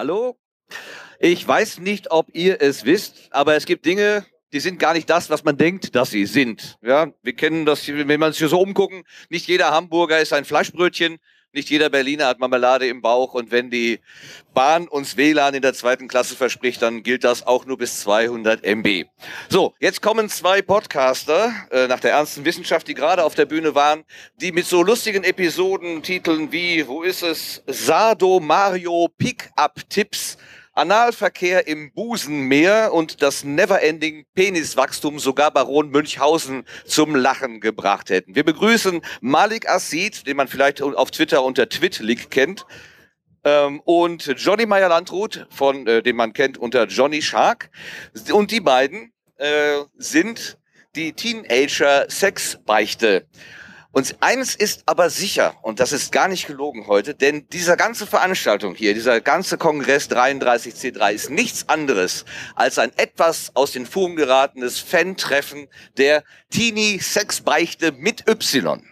Hallo? Ich weiß nicht, ob ihr es wisst, aber es gibt Dinge, die sind gar nicht das, was man denkt, dass sie sind. Ja, wir kennen das, wenn man sich hier so umgucken, nicht jeder Hamburger ist ein Fleischbrötchen, nicht jeder Berliner hat Marmelade im Bauch und wenn die Bahn uns WLAN in der zweiten Klasse verspricht, dann gilt das auch nur bis 200 MB. So, jetzt kommen zwei Podcaster äh, nach der ernsten Wissenschaft, die gerade auf der Bühne waren, die mit so lustigen Episoden titeln wie, wo ist es, Sado Mario Pick-up-Tipps Analverkehr im Busenmeer und das Neverending Peniswachstum sogar Baron Münchhausen zum Lachen gebracht hätten. Wir begrüßen Malik Assid, den man vielleicht auf Twitter unter Twitlik kennt, ähm, und Johnny Meyer-Landrut, von äh, den man kennt unter Johnny Shark. Und die beiden äh, sind die Teenager-Sexbeichte. Und eines ist aber sicher, und das ist gar nicht gelogen heute, denn diese ganze Veranstaltung hier, dieser ganze Kongress 33C3 ist nichts anderes als ein etwas aus den Fugen geratenes Fan-Treffen der Teenie-Sexbeichte mit Y.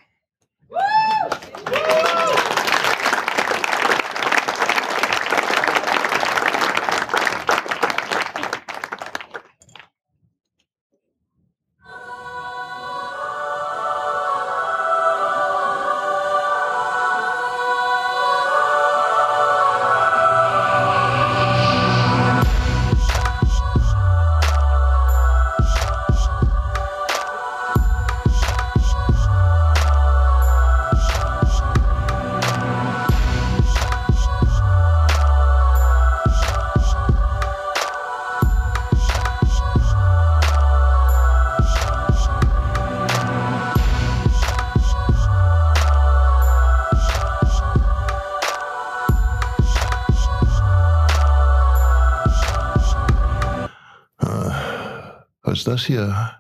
das hier?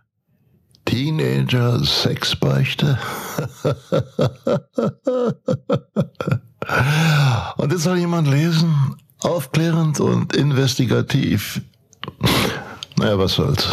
Teenager Sexbeichte? und jetzt soll jemand lesen, aufklärend und investigativ. Naja, was soll's.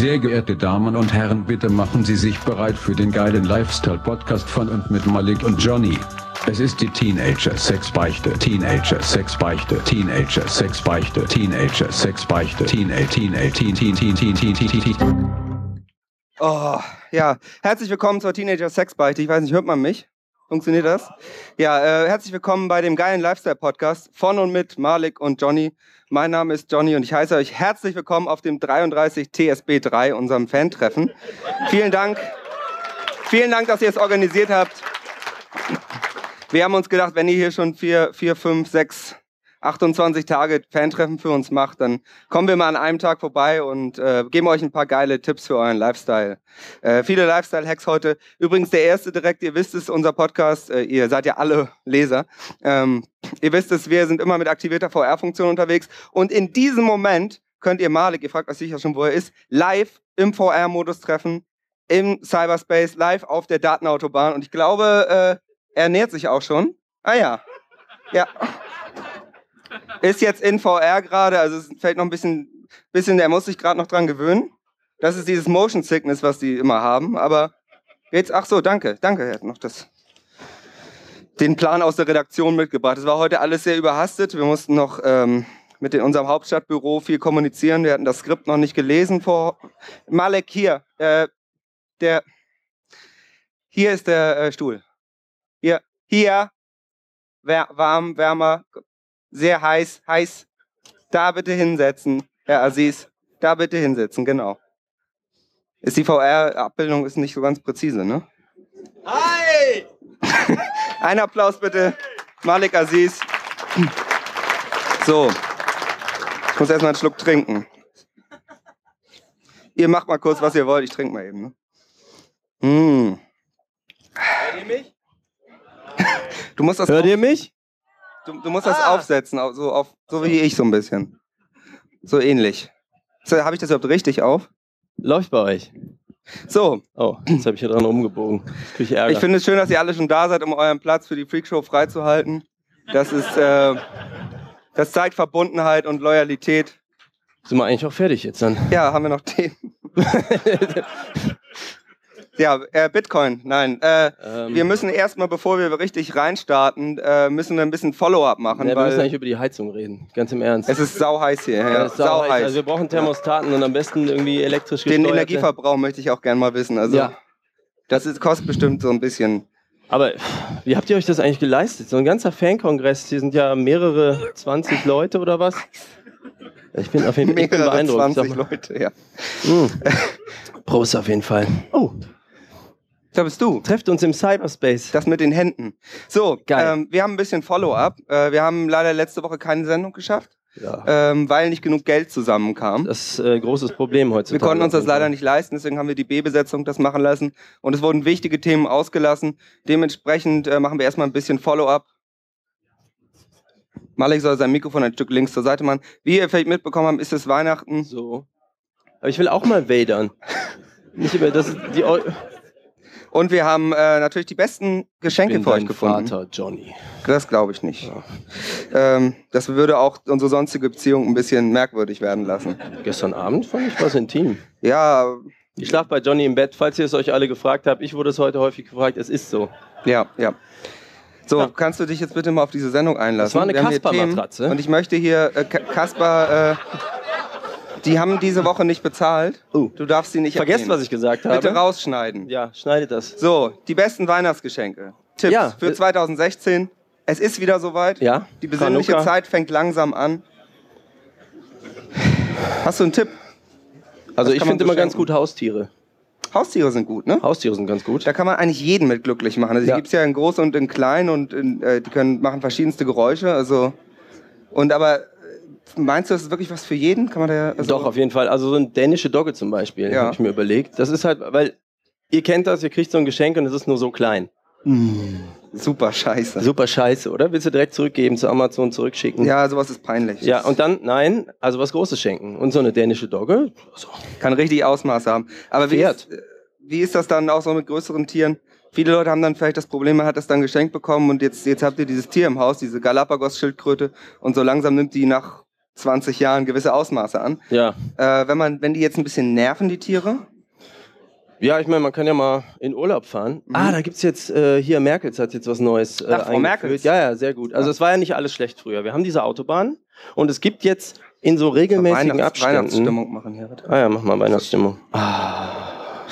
Sehr geehrte Damen und Herren, bitte machen Sie sich bereit für den geilen Lifestyle-Podcast von und mit Malik und Johnny. Es ist die Teenager Sexbeichte, Teenager Sexbeichte, Teenager Sexbeichte, Teenager Sexbeichte, Teenager Teenager Teen Teen Teen Teen Teen Teen Teen Oh, ja, herzlich willkommen zur Teenager Sexbeichte. Ich weiß nicht, hört man mich? Funktioniert das? Ja, äh, herzlich willkommen bei dem geilen Lifestyle-Podcast von und mit Malik und Johnny. Mein Name ist Johnny und ich heiße euch herzlich willkommen auf dem 33 TSB3, unserem Fan-Treffen. Vielen Dank. Vielen Dank, dass ihr es organisiert habt. Wir haben uns gedacht, wenn ihr hier schon vier, vier, fünf, sechs 28 Tage Fantreffen für uns macht, dann kommen wir mal an einem Tag vorbei und äh, geben euch ein paar geile Tipps für euren Lifestyle. Äh, viele Lifestyle-Hacks heute. Übrigens der erste direkt, ihr wisst es, unser Podcast, äh, ihr seid ja alle Leser. Ähm, ihr wisst es, wir sind immer mit aktivierter VR-Funktion unterwegs und in diesem Moment könnt ihr Malik, ihr fragt euch sicher schon, wo er ist, live im VR-Modus treffen, im Cyberspace, live auf der Datenautobahn und ich glaube, äh, er nähert sich auch schon. Ah ja. Ja. Ist jetzt in VR gerade, also es fällt noch ein bisschen, bisschen, er muss sich gerade noch dran gewöhnen. Das ist dieses Motion Sickness, was die immer haben. Aber jetzt, ach so, danke, danke, er hat noch das, den Plan aus der Redaktion mitgebracht. Es war heute alles sehr überhastet. Wir mussten noch ähm, mit in unserem Hauptstadtbüro viel kommunizieren. Wir hatten das Skript noch nicht gelesen vor. Malek, hier, äh, der, hier ist der äh, Stuhl. Hier, hier, warm, wärmer, sehr heiß, heiß. Da bitte hinsetzen, Herr Aziz. Da bitte hinsetzen, genau. Ist die VR-Abbildung ist nicht so ganz präzise, ne? Hi! Ein Applaus bitte, Malik Aziz. So, ich muss erstmal einen Schluck trinken. Ihr macht mal kurz, was ihr wollt, ich trinke mal eben. Ne? Hm. Hört ihr mich? Du musst das Hört ihr mich? Du, du musst das ah. aufsetzen, so, auf, so wie ich so ein bisschen. So ähnlich. So, Habe ich das überhaupt richtig auf? Läuft bei euch. So. Oh, jetzt habe ich hier dran rumgebogen. Ich, ich finde es schön, dass ihr alle schon da seid, um euren Platz für die Freakshow freizuhalten. Das ist, äh, das zeigt Verbundenheit und Loyalität Sind wir eigentlich auch fertig jetzt dann? Ja, haben wir noch Themen? ja, äh, Bitcoin, nein. Äh, Ähm, wir müssen erstmal, bevor wir richtig reinstarten, äh, müssen wir ein bisschen Follow-up machen, ja, wir müssen eigentlich über die Heizung reden. Ganz im Ernst. es ist sau heiß hier. Ja, Ja, ist sau heiß. heiß. Also wir brauchen Thermostaten und am besten irgendwie elektrisch Den gesteuerte. Energieverbrauch möchte ich auch gerne mal wissen. Also, Ja. das ist, kostet bestimmt so ein bisschen. Aber wie habt ihr euch das eigentlich geleistet? So ein ganzer Fankongress, hier sind ja mehrere 20 Leute oder was? Ich bin auf jeden Fall ich bin Mehrere beeindruckt. 20 Sag mal. Leute, ja. Mm. Prost auf jeden Fall. Oh, Da bist du. trefft uns im Cyberspace. Das mit den Händen. So, Geil. Ähm, wir haben ein bisschen Follow-up. Äh, wir haben leider letzte Woche keine Sendung geschafft, Ja. ähm, weil nicht genug Geld zusammenkam. Das ist äh, ein großes Problem heutzutage. Wir konnten uns das leider nicht leisten, deswegen haben wir die B-Besetzung das machen lassen. Und es wurden wichtige Themen ausgelassen. Dementsprechend äh, machen wir erstmal ein bisschen Follow-up. Malik soll sein Mikrofon ein Stück links zur Seite machen. Wie ihr vielleicht mitbekommen habt, ist es Weihnachten. So. Aber ich will auch mal wadern. Nicht über das die Eu Und wir haben äh, natürlich die besten Geschenke bin für euch gefunden. Vater, Johnny. Das glaube ich nicht. Ähm, das würde auch unsere sonstige Beziehung ein bisschen merkwürdig werden lassen. Gestern Abend fand ich was intim. Ja, Ich schlafe bei Johnny im Bett, falls ihr es euch alle gefragt habt. Ich wurde es heute häufig gefragt, es ist so. ja, ja. So, Ja. kannst du dich jetzt bitte mal auf diese Sendung einlassen? Das war eine Kasper-Matratze. Und ich möchte hier, äh, Ka- Kasper, äh, die haben diese Woche nicht bezahlt. Oh. Du darfst sie nicht Vergesst, erwähnen. was ich gesagt habe. Bitte rausschneiden. Ja, schneidet das. So, die besten Weihnachtsgeschenke. Tipps Ja. für 2016. Es ist wieder soweit. Ja. Die besinnliche Chanukka. Zeit fängt langsam an. Hast du einen Tipp? Also ich finde immer ganz gut Haustiere. Haustiere sind gut, ne? Haustiere sind ganz gut. Da kann man eigentlich jeden mit glücklich machen. Also Ja. die gibt's ja in groß und in klein und in, äh, die können machen verschiedenste Geräusche. Also und aber äh, meinst du, das ist wirklich was für jeden? Kann man da also, Doch, auf jeden Fall. Also so ein dänische Dogge zum Beispiel, Ja. habe ich mir überlegt. Das ist halt, weil ihr kennt das, ihr kriegt so ein Geschenk und es ist nur so klein. super scheiße. Super scheiße, oder? Willst du direkt zurückgeben, zu Amazon zurückschicken? Ja, sowas ist peinlich. Ja, und dann, nein, also was Großes schenken. Und so eine dänische Dogge, so. kann richtig Ausmaße haben. Aber wie ist, wie ist das dann auch so mit größeren Tieren? Viele Leute haben dann vielleicht das Problem, man hat das dann geschenkt bekommen und jetzt, jetzt habt ihr dieses Tier im Haus, diese Galapagos-Schildkröte und so langsam nimmt die nach 20 Jahren gewisse Ausmaße an. Ja. Äh, wenn man, wenn die jetzt ein bisschen nerven, die Tiere, Ja, ich meine, man kann ja mal in Urlaub fahren. Ah, da gibt's jetzt, äh, hier, Merkels hat jetzt was Neues äh, Mhm. Ach, Frau. Merkels. Ja, ja, sehr gut. Also es war ja nicht alles schlecht früher. Wir haben diese Autobahn und es gibt jetzt in so regelmäßigen Weihnachts Abständen... Weihnachtsstimmung machen hier. Bitte. Ah ja, mach mal Weihnachtsstimmung. Ah,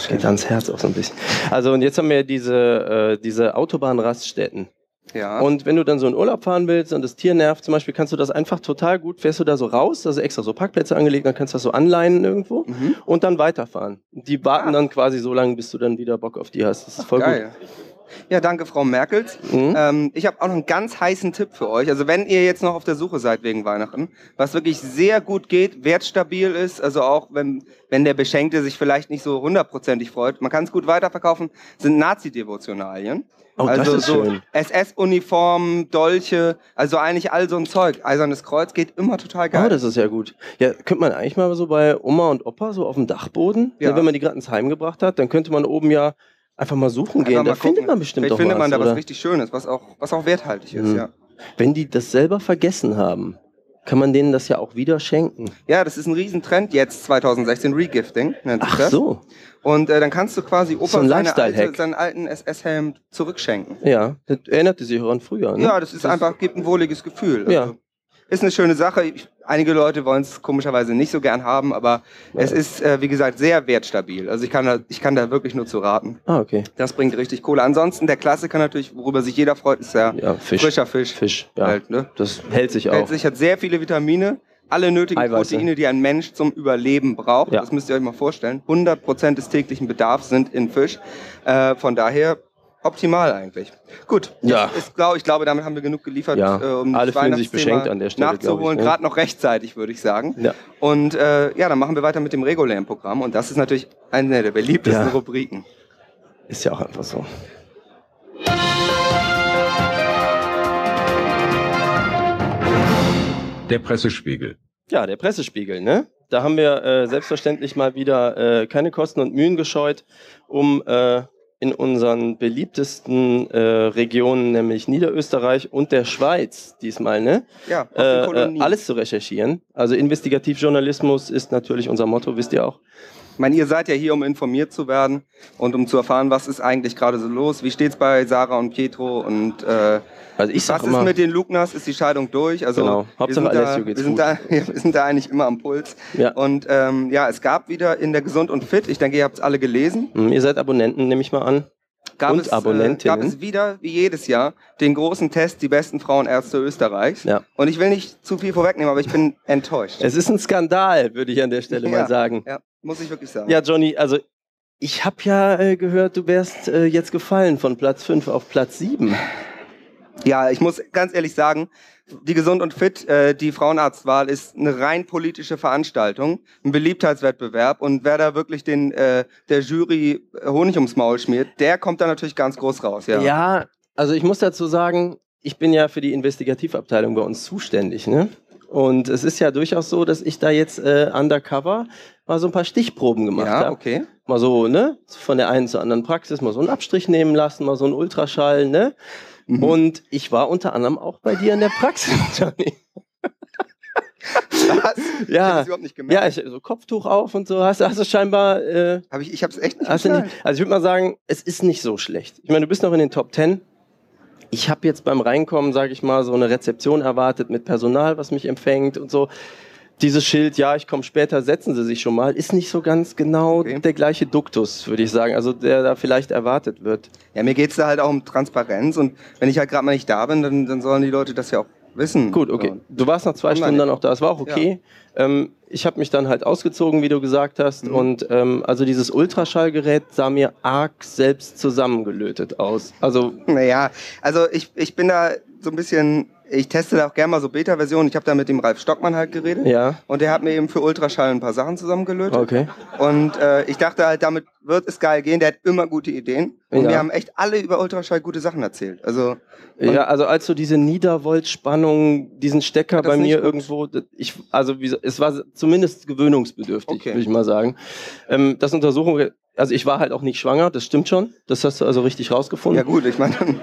geht ans Herz auch so ein bisschen. Also und jetzt haben wir diese, äh, diese Autobahnraststätten. Ja. Und wenn du dann so in Urlaub fahren willst und das Tier nervt zum Beispiel, kannst du das einfach total gut, fährst du da so raus, also extra so Parkplätze angelegt, dann kannst du das so anleihen irgendwo Mhm. und dann weiterfahren. Die warten Ah. dann quasi so lange, bis du dann wieder Bock auf die hast. Das ist voll Geil. Ja, danke, Frau Merkels. gut. Mhm. Ähm, ich habe auch noch einen ganz heißen Tipp für euch. Also wenn ihr jetzt noch auf der Suche seid wegen Weihnachten, was wirklich sehr gut geht, wertstabil ist, also auch wenn, wenn der Beschenkte sich vielleicht nicht so hundertprozentig freut, man kann es gut weiterverkaufen, sind Nazi-Devotionalien. Oh, das also ist so. SS-Uniformen, Dolche, also eigentlich all so ein Zeug. Eisernes Kreuz geht immer total geil. Oh, das ist ja gut. Ja, könnte man eigentlich mal so bei Oma und Opa so auf dem Dachboden, Ja. wenn man die gerade ins Heim gebracht hat, dann könnte man oben ja einfach mal suchen Einfach gehen. mal Da gucken. findet man bestimmt Vielleicht doch findet was, man da was oder? richtig Schönes, was auch, was auch werthaltig ist, Mhm. ja. Wenn die das selber vergessen haben, kann man denen das ja auch wieder schenken. Ja, das ist ein Riesentrend jetzt 2016, Regifting nennt sich Ach das. so. Und äh, dann kannst du quasi Opa So ein seine alte, seinen alten SS-Helm zurückschenken. Ja, das erinnerte sich auch an früher. Ne? Ja, das ist einfach, gibt ein wohliges Gefühl. Also, Ja. Ist eine schöne Sache. Einige Leute wollen es komischerweise nicht so gern haben, aber es ist, äh, wie gesagt, sehr wertstabil. Also ich kann, da, ich kann da wirklich nur zu raten. Ah, okay. Das bringt richtig Kohle. Ansonsten der Klassiker natürlich, worüber sich jeder freut, ist ja, Ja, Fisch. frischer Fisch. Fisch, ja. Halt, ne? Das hält sich auch. Hält sich, hat sehr viele Vitamine, alle nötigen Eiweiße. Proteine, die ein Mensch zum Überleben braucht. Ja. Das müsst ihr euch mal vorstellen. 100% des täglichen Bedarfs sind in Fisch. Äh, von daher optimal eigentlich. Gut, Ja. ist, glaub, ich glaube, damit haben wir genug geliefert, Ja. äh, um Alle das fühlen sich beschenkt an der Stelle, nachzuholen. ne? Gerade noch rechtzeitig, würde ich sagen. Ja. Und äh, ja, dann machen wir weiter mit dem regulären Programm. Und das ist natürlich eine der beliebtesten Ja. Rubriken. Ist ja auch einfach so. Der Pressespiegel. Ja, der Pressespiegel, ne? Da haben wir äh, selbstverständlich mal wieder äh, keine Kosten und Mühen gescheut, um äh, in unseren beliebtesten äh, Regionen, nämlich Niederösterreich und der Schweiz diesmal, ne? Ja, Äh, äh, alles zu recherchieren. Also Investigativjournalismus ist natürlich unser Motto, wisst ihr auch. Ich meine, ihr seid ja hier, um informiert zu werden und um zu erfahren, was ist eigentlich gerade so los. Wie steht's bei Sarah und Pietro und äh, Also ich sag was immer, ist mit den Lugnas? Ist die Scheidung durch? Also Genau. wir Hauptsache sind, da, Alessio geht's wir, sind da, wir sind da eigentlich immer am Puls. Ja. Und ähm, ja, es gab wieder in der Gesund und Fit, ich denke, ihr habt es alle gelesen, Hm, ihr seid Abonnenten, nehme ich mal an. Gab, Und es, äh, Abonnentinnen. gab es wieder, wie jedes Jahr, den großen Test, die besten Frauenärzte Österreichs. Ja. Und ich will nicht zu viel vorwegnehmen, aber ich bin enttäuscht. Es ist ein Skandal, würde ich an der Stelle Ja. mal sagen. Ja, muss ich wirklich sagen. Ja, Johnny, also ich habe ja äh, gehört, du wärst äh, jetzt gefallen von Platz 5 auf Platz 7. Ja, ich muss ganz ehrlich sagen, die Gesund und Fit, äh, die Frauenarztwahl ist eine rein politische Veranstaltung, ein Beliebtheitswettbewerb und wer da wirklich den äh, der Jury Honig ums Maul schmiert, der kommt da natürlich ganz groß raus. Ja. Ja. also ich muss dazu sagen, ich bin ja für die Investigativabteilung bei uns zuständig, ne? Und es ist ja durchaus so, dass ich da jetzt äh, undercover mal so ein paar Stichproben gemacht Ja, habe. okay. Mal so, ne? Von der einen zur anderen Praxis, mal so einen Abstrich nehmen lassen, mal so einen Ultraschall, ne? Mhm. Und ich war unter anderem auch bei dir in der Praxis, Johnny. Was? Ich Ja. hab das überhaupt nicht gemerkt. Ja, ich, so Kopftuch auf und so. Hast, hast du scheinbar. Äh, Hab ich ich habe es echt nicht hast du nicht, also ich würde mal sagen, es ist nicht so schlecht. Ich meine, du bist noch in den Top 10. Ich habe jetzt beim Reinkommen, sage ich mal, so eine Rezeption erwartet mit Personal, was mich empfängt und so. Dieses Schild, ja, ich komme später, setzen Sie sich schon mal, ist nicht so ganz genau Okay. der gleiche Duktus, würde ich sagen. Also der da vielleicht erwartet wird. Ja, mir geht's da halt auch um Transparenz und wenn ich halt gerade mal nicht da bin, dann, dann sollen die Leute das ja auch wissen. Gut, okay. Du warst nach zwei. Stunden dann auch da. Es war auch okay. Ähm, ich habe mich dann halt ausgezogen, wie du gesagt hast. Mhm. Und ähm, also dieses Ultraschallgerät sah mir arg selbst zusammengelötet aus. Also Naja, also ich, ich bin da so ein bisschen, ich teste da auch gerne mal so Beta-Versionen. Ich habe da mit dem Ralf Stockmann halt geredet. ja, Und der hat mir eben für Ultraschall ein paar Sachen zusammengelötet. okay. Und äh, ich dachte halt, damit wird es geil gehen. Der hat immer gute Ideen. Und Ja. wir haben echt alle über Ultraschall gute Sachen erzählt. Also, Ja, also als so diese Niedervolt-Spannung, diesen Stecker bei mir irgendwo, ich, also es war zumindest gewöhnungsbedürftig, Okay. würde ich mal sagen. Ähm, das Untersuchung, also ich war halt auch nicht schwanger, das stimmt schon. Das hast du also richtig rausgefunden. ja gut, ich meine, dann-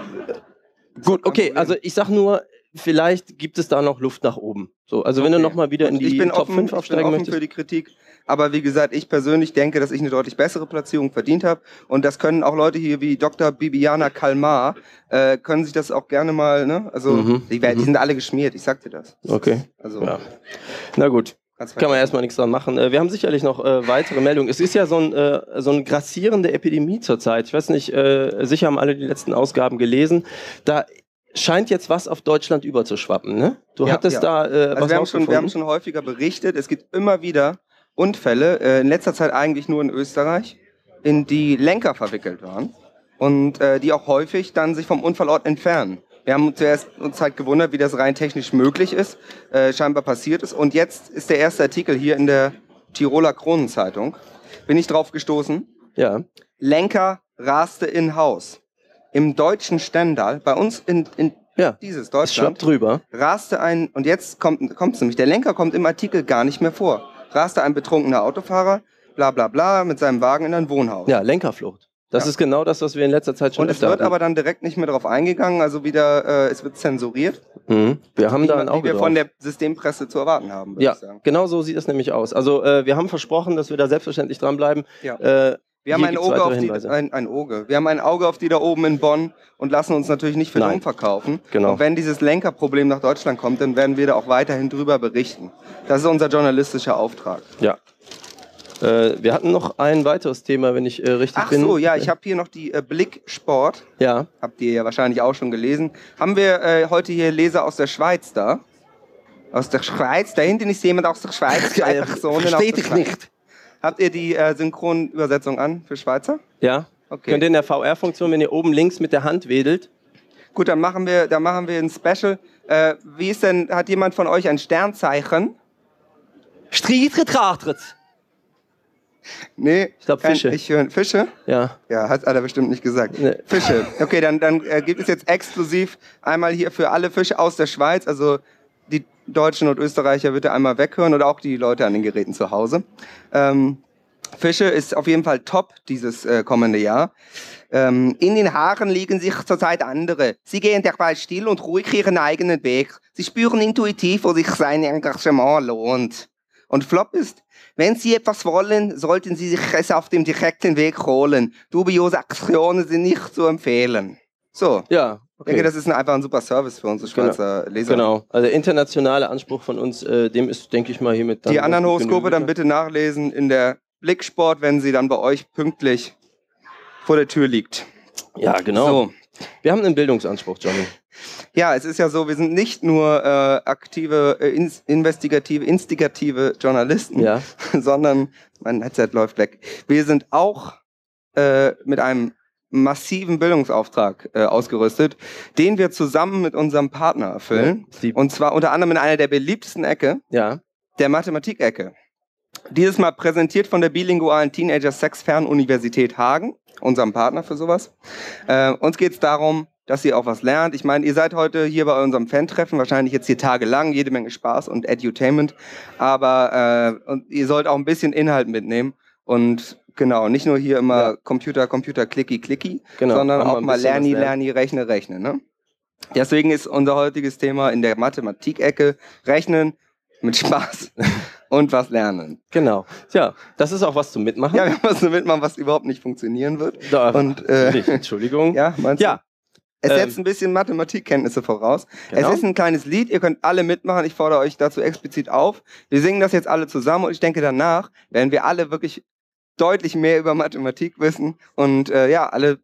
Gut, okay, also ich sag nur, vielleicht gibt es da noch Luft nach oben. So, also wenn du Okay. nochmal wieder in ich die bin Top offen, 5 ich bin aufsteigen offen möchtest. für die Kritik. Aber wie gesagt, ich persönlich denke, dass ich eine deutlich bessere Platzierung verdient habe. Und das können auch Leute hier wie Dr. Bibiana Kalmar, äh, können sich das auch gerne mal, ne? Also, Mhm, die, die mhm. sind alle geschmiert, ich sag dir das. Okay, Also, ja. Na gut, kann man erstmal nichts dran machen. Äh, wir haben sicherlich noch äh, weitere Meldungen. Es ist ja so, ein, äh, so eine grassierende Epidemie zurzeit. Ich weiß nicht, äh, sicher haben alle die letzten Ausgaben gelesen. Da scheint jetzt was auf Deutschland überzuschwappen, ne? Du Ja, hattest ja. da äh, Also was wir haben, schon, wir haben schon häufiger berichtet, es gibt immer wieder Unfälle, äh, in letzter Zeit eigentlich nur in Österreich, in die Lenker verwickelt waren und äh, die auch häufig dann sich vom Unfallort entfernen. Wir haben zuerst uns halt gewundert, wie das rein technisch möglich ist, äh, scheinbar passiert ist. Und jetzt ist der erste Artikel hier in der Tiroler Kronenzeitung. Bin ich drauf gestoßen. Ja, Lenker raste in Haus. Im deutschen Stendal, bei uns in, in ja. dieses Es Deutschland, drüber. raste ein, und jetzt kommt es nämlich, der Lenker kommt im Artikel gar nicht mehr vor. Raste ein betrunkener Autofahrer, bla bla bla, mit seinem Wagen in ein Wohnhaus. Ja, Lenkerflucht. Das Ja. ist genau das, was wir in letzter Zeit schon und es wird hatten. aber dann direkt nicht mehr darauf eingegangen, also wieder, äh, es wird zensiert, Mhm. Wir haben wie, da ein wie Auge wir drauf. von der Systempresse zu erwarten haben, würde ja, ich sagen. genau so sieht es nämlich aus. Also äh, wir haben versprochen, dass wir da selbstverständlich dranbleiben. Ja. Äh, Wir haben ein Auge, auf die, ein, ein Auge. Wir haben ein Auge auf die da oben in Bonn und lassen uns natürlich nicht für Nein. dumm verkaufen. Genau. Und wenn dieses Lenkerproblem nach Deutschland kommt, dann werden wir da auch weiterhin drüber berichten. Das ist unser journalistischer Auftrag. Ja. Äh, wir hatten noch ein weiteres Thema, wenn ich äh, richtig Ach bin. so, ja, ich habe hier noch die äh, Blick Sport. Ja, Habt ihr ja wahrscheinlich auch schon gelesen. Haben wir äh, heute hier Leser aus der Schweiz da? Aus der Schweiz? Da hinten ist jemand aus der Schweiz. Versteht dich Schweiz. nicht. Habt ihr die äh, Synchronübersetzung an für Schweizer? Ja. Okay. Könnt ihr in der VR-Funktion, wenn ihr oben links mit der Hand wedelt, Gut, dann machen wir, dann machen wir ein Special. Äh, wie ist denn, hat jemand von euch ein Sternzeichen? Streitretratret. Nee. Ich glaub, kein- Fische. Ich höre Fische? Ja. Ja, hat, hat er bestimmt nicht gesagt. Nee. Fische. Okay, dann, dann äh, gibt es jetzt exklusiv einmal hier für alle Fische aus der Schweiz, also die Deutschen und Österreicher bitte einmal weghören oder auch die Leute an den Geräten zu Hause. Ähm, Fische ist auf jeden Fall top dieses äh, kommende Jahr. Ähm, in den Haaren liegen sich zurzeit andere. Sie gehen dabei still und ruhig ihren eigenen Weg. Sie spüren intuitiv, wo sich sein Engagement lohnt. Und Flop ist, wenn Sie etwas wollen, sollten Sie sich es auf dem direkten Weg holen. Dubiose Aktionen sind nicht zu empfehlen. So, Ja, ich denke, das ist ein, einfach ein super Service für unsere Schweizer Leser. Genau. Also der internationale Anspruch von uns, äh, dem ist, denke ich mal, hiermit dann. Die anderen Horoskope dann bitte nachlesen in der Blicksport, wenn sie dann bei euch pünktlich vor der Tür liegt. Ja, genau. So. Wir haben einen Bildungsanspruch, Johnny. Ja, es ist ja so, wir sind nicht nur äh, aktive, äh, ins, investigative, instigative Journalisten, Ja. sondern, mein Headset läuft weg. Wir sind auch äh, mit einem massiven Bildungsauftrag äh, ausgerüstet, den wir zusammen mit unserem Partner erfüllen. Die, Und zwar unter anderem in einer der beliebtesten Ecke, ja. der Mathematikecke. Dieses Mal präsentiert von der bilingualen Teenager Sex Fernuniversität Hagen, unserem Partner für sowas. Äh, uns geht es darum, dass ihr auch was lernt. Ich meine, ihr seid heute hier bei unserem Fan-Treffen, wahrscheinlich jetzt hier tagelang, jede Menge Spaß und Edutainment. Aber äh, und ihr sollt auch ein bisschen Inhalt mitnehmen. Und genau, nicht nur hier immer Ja. Computer, Computer, Clicky, Clicky, Genau. sondern Haben auch mal was Lerni. Lerni, Rechne, Rechne. Ne? Deswegen ist unser heutiges Thema in der Mathematikecke Rechnen mit Spaß und was lernen. Genau. Tja, das ist auch was zum Mitmachen. Ja, wir müssen mitmachen, was überhaupt nicht funktionieren wird. Da, Und äh, nicht, Entschuldigung. ja, meinst du? Ja, Es ähm, setzt ein bisschen Mathematikkenntnisse voraus. genau. Es ist ein kleines Lied, ihr könnt alle mitmachen. Ich fordere euch dazu explizit auf. Wir singen das jetzt alle zusammen und ich denke, danach werden wir alle wirklich deutlich mehr über Mathematik wissen und äh, ja, alle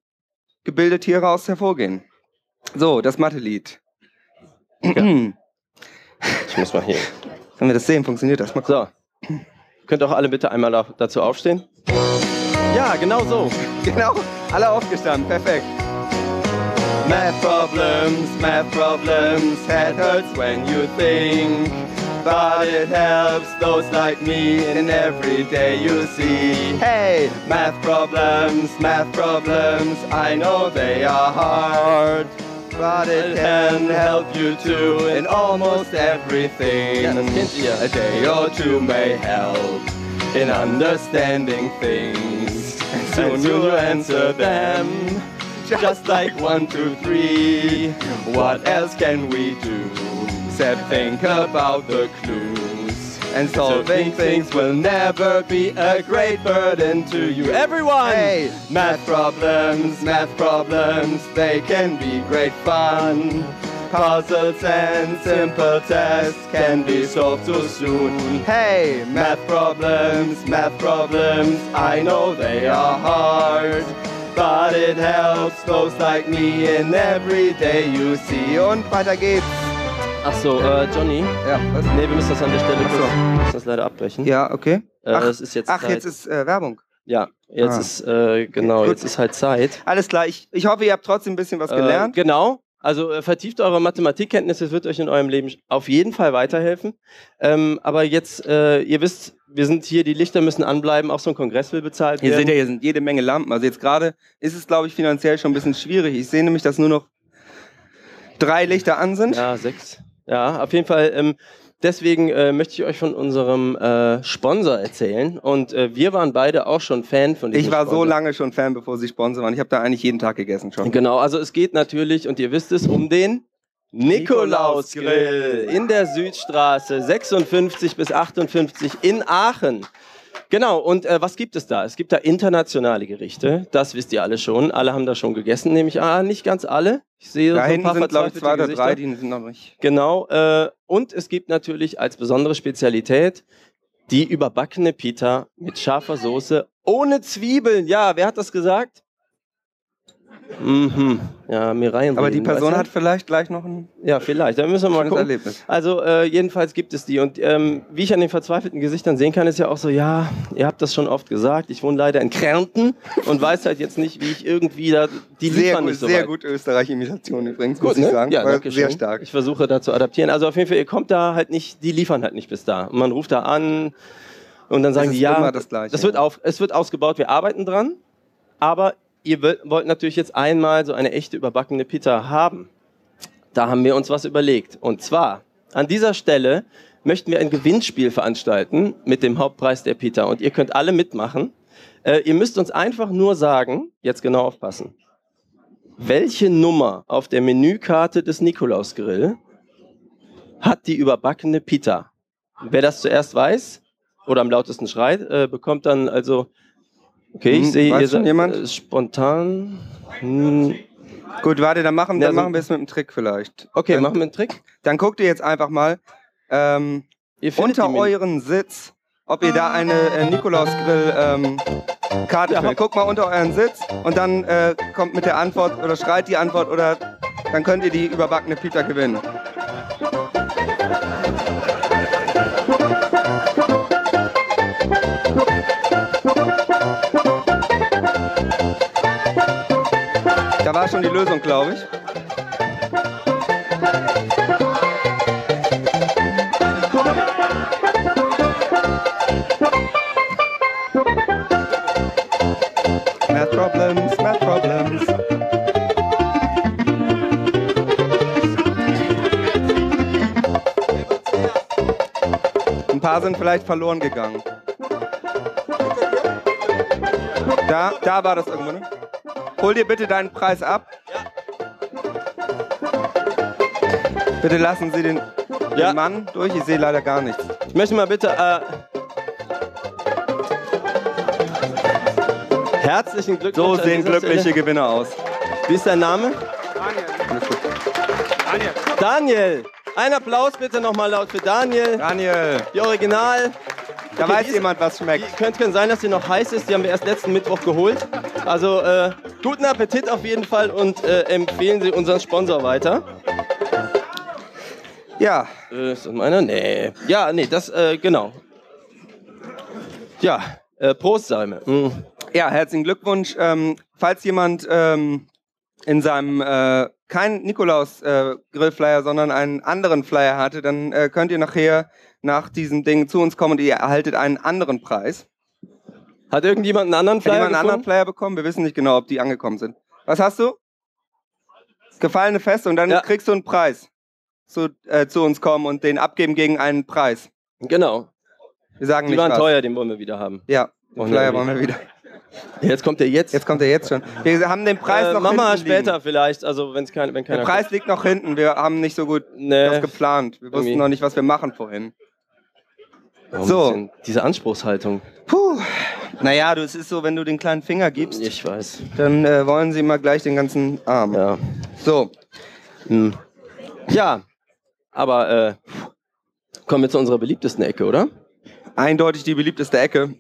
gebildet hier raus hervorgehen. So, das Mathe-Lied. Können ich muss mal hier. wir das sehen? Funktioniert das? Mal. So. Könnt auch alle bitte einmal da- dazu aufstehen? Ja, genau so. Genau, alle aufgestanden, perfekt. Math problems, math problems, head hurts when you think. But it helps those like me in every day you see. Hey, math problems, math problems, I know they are hard. But it can help you too in almost everything. Ja, das kennt ihr. A day or two may help in understanding things. And soon you'll answer them. Just like one, two, three. What else can we do? Except think about the clues. And solving things will never be a great burden to you. Everyone! Hey, math problems, math problems, they can be great fun. Puzzles and simple tests can be solved too soon. Hey, math problems, math problems, I know they are hard. But it helps those like me in every day you see. Und weiter geht's. Ach so, äh, Johnny. Ja, was? Nee, wir müssen das an der Stelle Ach so. kurz, müssen das leider abbrechen. Ja, okay. Äh, ach, das ist jetzt ach, Zeit. jetzt ist äh, Werbung. Ja, jetzt Ah. ist, äh, genau, Gut. jetzt ist halt Zeit. Alles klar, ich, ich hoffe, ihr habt trotzdem ein bisschen was gelernt. Äh, genau. Also äh, vertieft eure Mathematikkenntnisse, es wird euch in eurem Leben auf jeden Fall weiterhelfen. Ähm, aber jetzt, äh, ihr wisst, wir sind hier, die Lichter müssen anbleiben, auch so ein Kongress will bezahlt Hier werden. seht ihr, hier sind jede Menge Lampen. Also jetzt gerade ist es, glaube ich, finanziell schon ein bisschen schwierig. Ich sehe nämlich, dass nur noch drei Lichter an sind. Ja, sechs. Ja, auf jeden Fall. Ähm, deswegen äh, möchte ich euch von unserem äh, Sponsor erzählen. Und äh, wir waren beide auch schon Fan von diesem Ich war so Sponsor. lange schon Fan, bevor sie Sponsor waren. Ich habe da eigentlich jeden Tag gegessen schon. Genau, also es geht natürlich, und ihr wisst es, um den Nikolausgrill in der Südstraße 56 bis 58 in Aachen. Genau, und äh, was gibt es da? Es gibt da internationale Gerichte, das wisst ihr alle schon. Alle haben da schon gegessen, nehme ich an. Nicht ganz alle. Ich sehe Da so ein paar sind, glaube ich, zwei oder drei, die sind noch nicht. Genau, äh, und es gibt natürlich als besondere Spezialität die überbackene Pita mit scharfer Soße ohne Zwiebeln. Ja, wer hat das gesagt? Mhm. Ja, mir rein. Aber die Person weißt du? hat vielleicht gleich noch ein Ja, vielleicht. Da müssen wir mal gucken. Erlebnis. Also äh, jedenfalls gibt es die. Und ähm, wie ich an den verzweifelten Gesichtern sehen kann, ist ja auch so, ja, ihr habt das schon oft gesagt. Ich wohne leider in Kärnten und weiß halt jetzt nicht, wie ich irgendwie da die Sehr liefern gut, nicht so sehr weit. gut Österreich-Imitation übrigens, Gut, muss ich ne? sagen. Ja, danke sehr schön. stark. Ich versuche da zu adaptieren. Also auf jeden Fall, ihr kommt da halt nicht, die liefern halt nicht bis da. Und man ruft da an und dann sagen die, ja, immer das Gleiche, das wird, ja. auf, es wird ausgebaut, wir arbeiten dran, aber ihr wollt- natürlich jetzt einmal so eine echte überbackene Pita haben. Da haben wir uns was überlegt. Und zwar, an dieser Stelle möchten wir ein Gewinnspiel veranstalten mit dem Hauptpreis der Pita. Und ihr könnt alle mitmachen. Äh, ihr müsst uns einfach nur sagen, jetzt genau aufpassen, welche Nummer auf der Menükarte des Nikolausgrill hat die überbackene Pita? Wer das zuerst weiß oder am lautesten schreit, äh, bekommt dann also. Okay, ich Hm, sehe, ihr schon jemand? äh, spontan. Hm, Gut, warte, dann machen, Ja, dann so- machen wir es mit einem Trick vielleicht. okay, Dann- machen wir einen Trick. Dann guckt ihr jetzt einfach mal ähm, unter euren Sitz, ob ihr da eine äh, Nikolausgrill ähm, Karte Ja. findet. Guckt mal unter euren Sitz und dann äh, kommt mit der Antwort oder schreit die Antwort oder dann könnt ihr die überbackene Pita gewinnen. Da war schon die Lösung, glaube ich. Math problems, math problems. Ein paar sind vielleicht verloren gegangen. Da, da war das irgendwo, ne? Hol dir bitte deinen Preis ab. Bitte lassen Sie den, den Ja. Mann durch. Ich sehe leider gar nichts. Ich möchte mal bitte. Äh, herzlichen Glückwunsch. So sehen glückliche Stelle. Gewinner aus. Wie ist dein Name? Alles gut. Daniel. Ein Applaus bitte nochmal laut für Daniel. Daniel, Die Original. da Okay, weiß jemand, was schmeckt. könnte, könnte sein, dass die noch heiß ist. Die haben wir erst letzten Mittwoch geholt. Also äh, guten Appetit auf jeden Fall und äh, empfehlen Sie unseren Sponsor weiter. Ja, Äh, ist das meiner? Nee. Ja, nee, das, äh, genau. Ja, äh, Prost, Salme. Mm. ja, herzlichen Glückwunsch. Ähm, falls jemand ähm, in seinem äh, keinen Nikolaus äh, Grillflyer, sondern einen anderen Flyer hatte, dann äh, könnt ihr nachher nach diesem Ding zu uns kommen und ihr erhaltet einen anderen Preis. Hat irgendjemand einen anderen Hat Flyer jemand einen anderen? Flyer bekommen? Wir wissen nicht genau, ob die angekommen sind. Was hast du? Gefallene Feste und dann Ja. kriegst du einen Preis. Zu, äh, zu uns kommen und den abgeben gegen einen Preis. Genau. Wir sagen Die nicht waren was. teuer, den wollen wir wieder haben. Ja, den Flyer wollen wir wieder. Jetzt kommt der jetzt. Jetzt kommt er jetzt schon. Wir haben den Preis äh, noch Mama hinten später liegen. vielleicht, also wenn's kein, wenn Der keiner Preis liegt noch hinten. Wir haben nicht so gut Nee. das geplant. Wir wussten Irgendwie. noch nicht, was wir machen vorhin. Warum So. Diese Anspruchshaltung. Puh. Naja, du, es ist so, wenn du den kleinen Finger gibst, Ich weiß. dann äh, wollen sie immer gleich den ganzen Arm. Ja. So, Hm. Ja, aber äh, kommen wir zu unserer beliebtesten Ecke, oder? eindeutig die beliebteste Ecke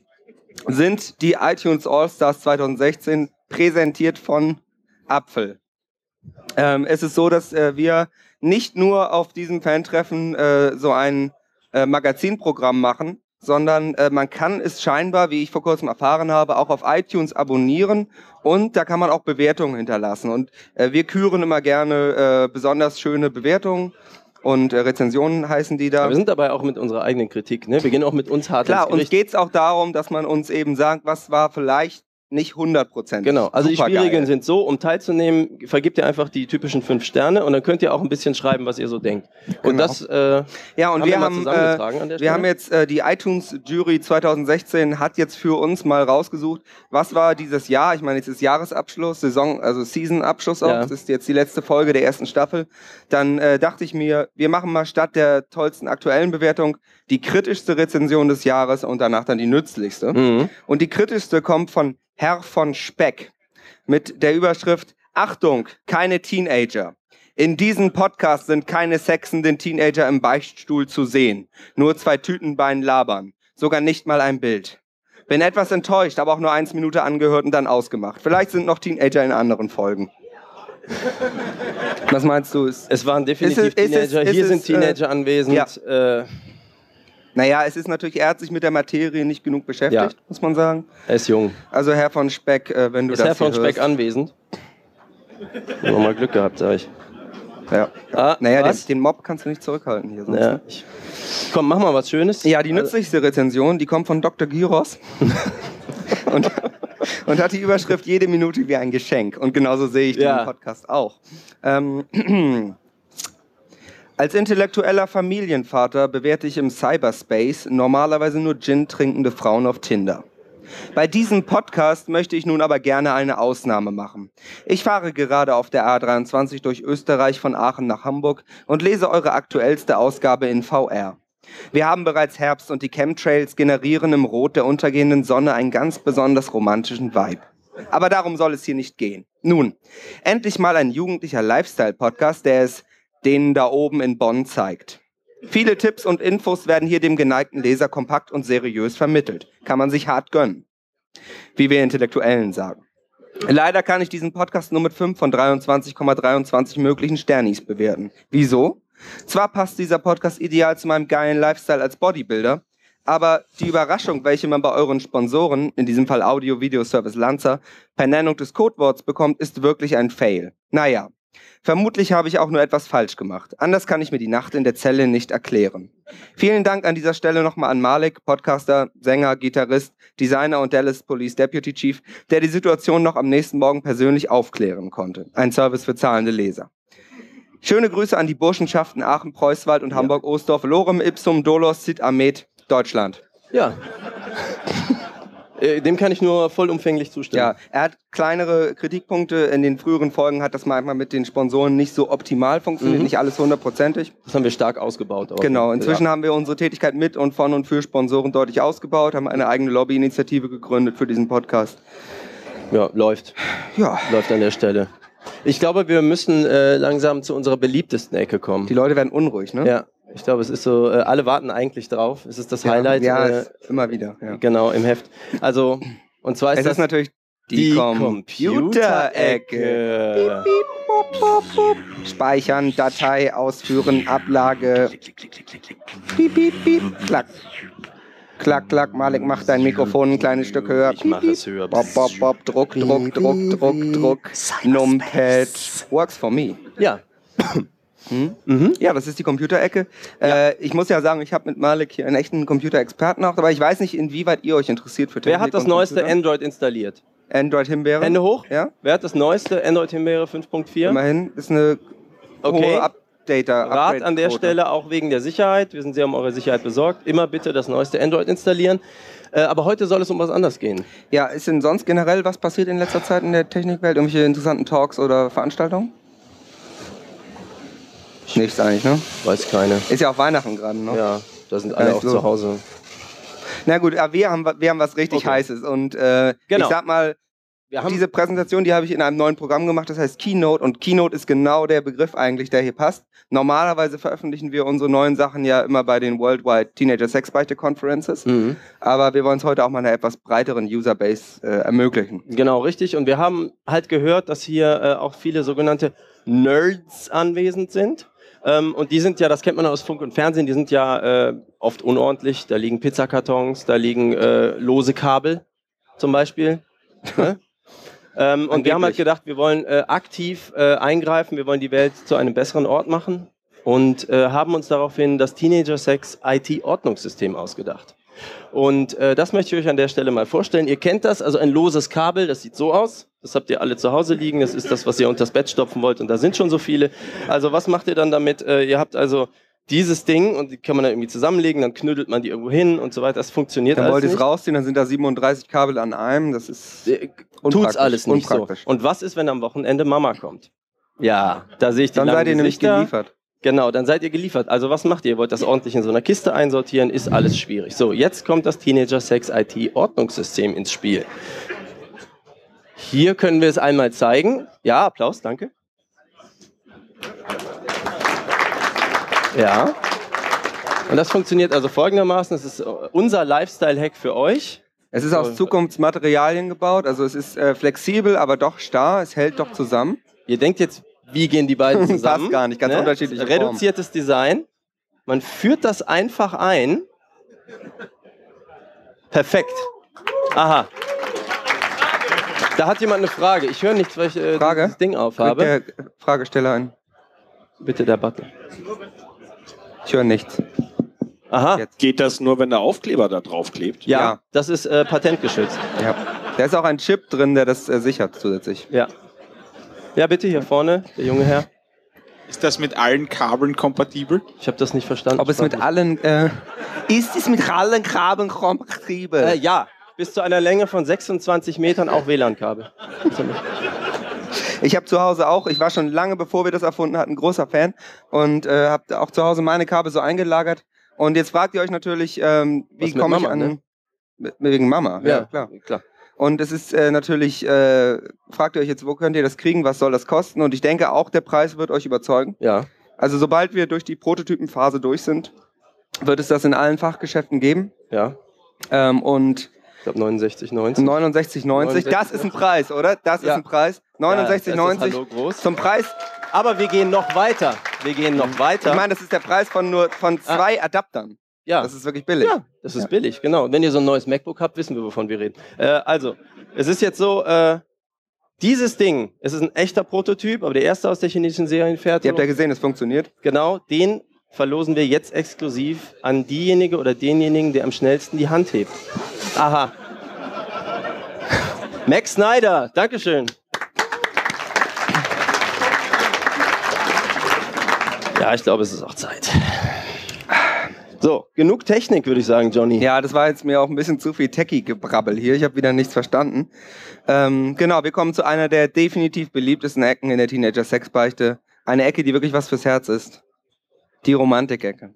sind die iTunes All-Stars 2016, präsentiert von Apfel. Ähm, es ist so, dass äh, wir nicht nur auf diesem Fan-Treffen äh, so ein äh, Magazinprogramm machen, sondern äh, man kann es scheinbar, wie ich vor kurzem erfahren habe, auch auf iTunes abonnieren und da kann man auch Bewertungen hinterlassen. Und äh, wir küren immer gerne äh, besonders schöne Bewertungen und äh, Rezensionen heißen die da. Aber wir sind dabei auch mit unserer eigenen Kritik, ne? Wir gehen auch mit uns hart Klar, ins uns Gericht. geht es auch darum, dass man uns eben sagt, was war vielleicht nicht 100%. Genau, also die. Spielregeln sind so, um teilzunehmen, vergibt ihr einfach die typischen fünf Sterne und dann könnt ihr auch ein bisschen schreiben, was ihr so denkt. Und Genau. das äh, Ja, und haben wir, wir haben, äh, zusammengetragen an der wir haben jetzt äh, die iTunes Jury 2016 hat jetzt für uns mal rausgesucht, was war dieses Jahr, ich meine, jetzt ist Jahresabschluss, Saison, also Season-Abschluss auch, Ja. das ist jetzt die letzte Folge der ersten Staffel. Dann äh, dachte ich mir, wir machen mal statt der tollsten aktuellen Bewertung die kritischste Rezension des Jahres und danach dann die nützlichste. Mhm. Und die kritischste kommt von Herr von Speck mit der Überschrift Achtung, keine Teenager. In diesem Podcast sind keine sexenden Teenager im Beichtstuhl zu sehen. Nur zwei Tütenbein labern. Sogar nicht mal ein Bild. Bin etwas enttäuscht, aber auch nur eins Minute angehört und dann ausgemacht. Vielleicht sind noch Teenager in anderen Folgen. Was meinst du? Es waren definitiv Ist es- ist es- Teenager. ist Hier es, sind Teenager anwesend. Äh, naja, es ist natürlich, er hat sich mit der Materie nicht genug beschäftigt, Ja. muss man sagen. er ist jung. Also Herr von Speck, äh, wenn du Ist das Herr von Speck hörst. anwesend? Nochmal Glück gehabt, sag ich. Ja. Ah, Naja, den, den Mob kannst du nicht zurückhalten hier. Sonst, ja, ne? komm, mach mal was Schönes. ja, die Also- nützlichste Rezension, die kommt von Dr. Gyros. und, und hat die Überschrift jede Minute wie ein Geschenk. Und genauso sehe ich Ja. den Podcast auch. Ähm, als intellektueller Familienvater bewerte ich im Cyberspace normalerweise nur Gin trinkende Frauen auf Tinder. Bei diesem Podcast möchte ich nun aber gerne eine Ausnahme machen. Ich fahre gerade auf der A23 durch Österreich von Aachen nach Hamburg und lese eure aktuellste Ausgabe in VR. Wir haben bereits Herbst und die Chemtrails generieren im Rot der untergehenden Sonne einen ganz besonders romantischen Vibe. Aber darum soll es hier nicht gehen. Nun, endlich mal ein jugendlicher Lifestyle-Podcast, der es denen da oben in Bonn zeigt. Viele Tipps und Infos werden hier dem geneigten Leser kompakt und seriös vermittelt. Kann man sich hart gönnen. Wie wir Intellektuellen sagen. Leider kann ich diesen Podcast nur mit 5 von 23,23 möglichen Sternis bewerten. Wieso? Zwar passt dieser Podcast ideal zu meinem geilen Lifestyle als Bodybuilder, aber die Überraschung, welche man bei euren Sponsoren, in diesem Fall Audio-Video-Service Lanza, per Nennung des Codeworts bekommt, ist wirklich ein Fail. Naja, vermutlich habe ich auch nur etwas falsch gemacht. Anders kann ich mir die Nacht in der Zelle nicht erklären. Vielen Dank an dieser Stelle nochmal an Malik, Podcaster, Sänger, Gitarrist, Designer und Dallas Police Deputy Chief, der die Situation noch am nächsten Morgen persönlich aufklären konnte. Ein Service für zahlende Leser. Schöne Grüße an die Burschenschaften Aachen, Preußwald und Hamburg-Ostdorf, Lorem Ipsum, Dolos, Cid Amet, Deutschland. Ja. Äh, Dem kann ich nur vollumfänglich zustimmen. Ja, er hat kleinere Kritikpunkte. In den früheren Folgen hat das manchmal mit den Sponsoren nicht so optimal funktioniert, Mhm. nicht alles hundertprozentig. Das haben wir stark ausgebaut. Genau, inzwischen ja. haben wir unsere Tätigkeit mit und von und für Sponsoren deutlich ausgebaut, haben eine eigene Lobbyinitiative gegründet für diesen Podcast. Ja, läuft. Ja, Läuft an der Stelle. Ich glaube, wir müssen äh, langsam zu unserer beliebtesten Ecke kommen. die Leute werden unruhig, ne? Ja, ich glaube, es ist so, äh, alle warten eigentlich drauf. Es ist das Highlight. Ja, äh, immer wieder. Ja. Genau, im Heft. Also, und zwar ist Es das ist natürlich die, Computerecke. Computerecke. Speichern, Datei, ausführen, Ablage. Piep, piep, piep. Klack. Klack, klack. Malik macht dein Mikrofon ein kleines Stück höher. Ich mache es höher. Bop, bop, bop. Druck, Druck, Druck, Druck, Druck. Numpad. Works for me. Ja. Hm? Mhm. Ja, das ist die Computerecke. Äh, ich muss ja sagen, ich habe mit Malik hier einen echten Computerexperten auch, aber ich weiß nicht, inwieweit ihr euch interessiert für Technik Wer hat das neueste. Android installiert? Android Himbeere? Hände hoch. Ja, Wer hat das neueste Android Himbeere 5.4? immerhin. Ist eine Okay. hohe Updater. Rat an der. Stelle auch wegen der Sicherheit. Wir sind sehr um eure Sicherheit besorgt. Immer bitte das neueste Android installieren. Äh, aber heute soll es um was anderes gehen. Ja, ist denn sonst generell was passiert in letzter Zeit in der Technikwelt? Irgendwelche interessanten Talks oder Veranstaltungen? Nichts eigentlich, ne? Weiß keine. Ist ja auch Weihnachten gerade, ne? Ja, da sind alle auch so. zu Hause. Na gut, aber wir haben, wir haben was richtig Okay. Heißes. Und äh, Genau. ich sag mal, Wir haben diese Präsentation, die habe ich in einem neuen Programm gemacht, das heißt Keynote. Und Keynote ist genau der Begriff eigentlich, der hier passt. Normalerweise veröffentlichen wir unsere neuen Sachen ja immer bei den Worldwide Teenager Sex Beichte Conferences. Mhm. Aber wir wollen es heute auch mal einer etwas breiteren Userbase äh, ermöglichen. Genau, richtig. Und wir haben halt gehört, dass hier äh, auch viele sogenannte Nerds anwesend sind. Ähm, und die sind ja, das kennt man aus Funk und Fernsehen, die sind ja äh, oft unordentlich. Da liegen Pizzakartons, da liegen äh, lose Kabel zum Beispiel. Ne? ähm, und wir haben halt gedacht, wir wollen äh, aktiv äh, eingreifen, wir wollen die Welt zu einem besseren Ort machen und äh, haben uns daraufhin das Teenager Sex IT-Ordnungssystem ausgedacht. Und äh, das möchte ich euch an der Stelle mal vorstellen. Ihr kennt das, also ein loses Kabel, das sieht so aus. Das habt ihr alle zu Hause liegen. Das ist das, was ihr unter das Bett stopfen wollt. Und da sind schon so viele. Also was macht ihr dann damit? Äh, ihr habt also dieses Ding und die kann man dann irgendwie zusammenlegen, dann knüttelt man die irgendwo hin und so weiter. Das funktioniert Dann alles wollt ihr es rausziehen, dann sind da 37 Kabel an einem. Das ist Äh, Tut's alles nicht so. Und was ist, wenn am Wochenende Mama kommt? Ja, da sehe ich die Dann seid ihr nämlich Gesichter. geliefert. Genau, dann seid ihr geliefert. Also was macht ihr? Ihr wollt das ordentlich in so einer Kiste einsortieren, ist alles schwierig. So, jetzt kommt das Teenager Sex IT Ordnungssystem ins Spiel. Hier können wir es einmal zeigen. Ja, Applaus, danke. Ja. Und das funktioniert also folgendermaßen. Es ist äh, unser Lifestyle-Hack für euch. Es ist aus Zukunftsmaterialien gebaut, also es ist äh, flexibel, aber doch starr, es hält doch zusammen. Ihr denkt jetzt, wie gehen die beiden Passt zusammen? gar nicht, ganz unterschiedliche Formen. Reduziertes Design. Man führt das einfach ein. Perfekt. Aha. Da hat jemand eine Frage. Ich höre nichts, weil ich äh, Frage? das Ding aufhabe. der Fragesteller ein. Bitte der Button. Ich höre nichts. Aha. Jetzt. Geht das nur, wenn der Aufkleber da drauf klebt? Ja, Ja. das ist äh, patentgeschützt. Ja. Da ist auch ein Chip drin, der das äh, sichert zusätzlich. Ja. Ja, bitte hier vorne, der junge Herr. Ist das mit allen Kabeln kompatibel? Ich habe das nicht verstanden. Ob es mit allen, äh, ist es mit allen Kabeln kompatibel? Äh, ja, bis zu einer Länge von 26 Metern auch WLAN-Kabel. Ich habe zu Hause auch, ich war schon lange bevor wir das erfunden hatten, großer Fan und äh, habe auch zu Hause meine Kabel so eingelagert. Und jetzt fragt ihr euch natürlich, ähm, wie komme ich Mama, an. ne? Wegen Mama, ja, klar. klar. Und es ist äh, natürlich, äh, fragt ihr euch jetzt, wo könnt ihr das kriegen, was soll das kosten? Und ich denke auch, der Preis wird euch überzeugen. Ja. Also sobald wir durch die Prototypenphase durch sind, wird es das in allen Fachgeschäften geben. Ja. Ähm, und Ich glaube 69, 90. 69,90, das ist ein Preis, oder? Das Ja. ist ein Preis. Ja, das ist 69,90 Hallo groß. zum Preis. Aber wir gehen noch weiter. Wir gehen noch weiter. Ich meine, das ist der Preis von nur von zwei Adaptern. Ja. Das ist wirklich billig. Ja, das ist billig, genau. Und wenn ihr so ein neues MacBook habt, wissen wir, wovon wir reden. Äh, also, es ist jetzt so, äh, dieses Ding, es ist ein echter Prototyp, aber der erste aus der chinesischen Ihr Serienfertigung. habt ja gesehen, es funktioniert. Genau, den verlosen wir jetzt exklusiv an diejenige oder denjenigen, der am schnellsten die Hand hebt. Aha. Max Snyder, Dankeschön. Ja, ich glaube, es ist auch Zeit. So, genug Technik, würde ich sagen, Johnny. Ja, das war jetzt mir auch ein bisschen zu viel Techie-Gebrabbel hier. Ich habe wieder nichts verstanden. Ähm, genau, wir kommen zu einer der definitiv beliebtesten Ecken in der Teenager-Sexbeichte. Eine Ecke, die wirklich was fürs Herz ist. Die Romantik-Ecke.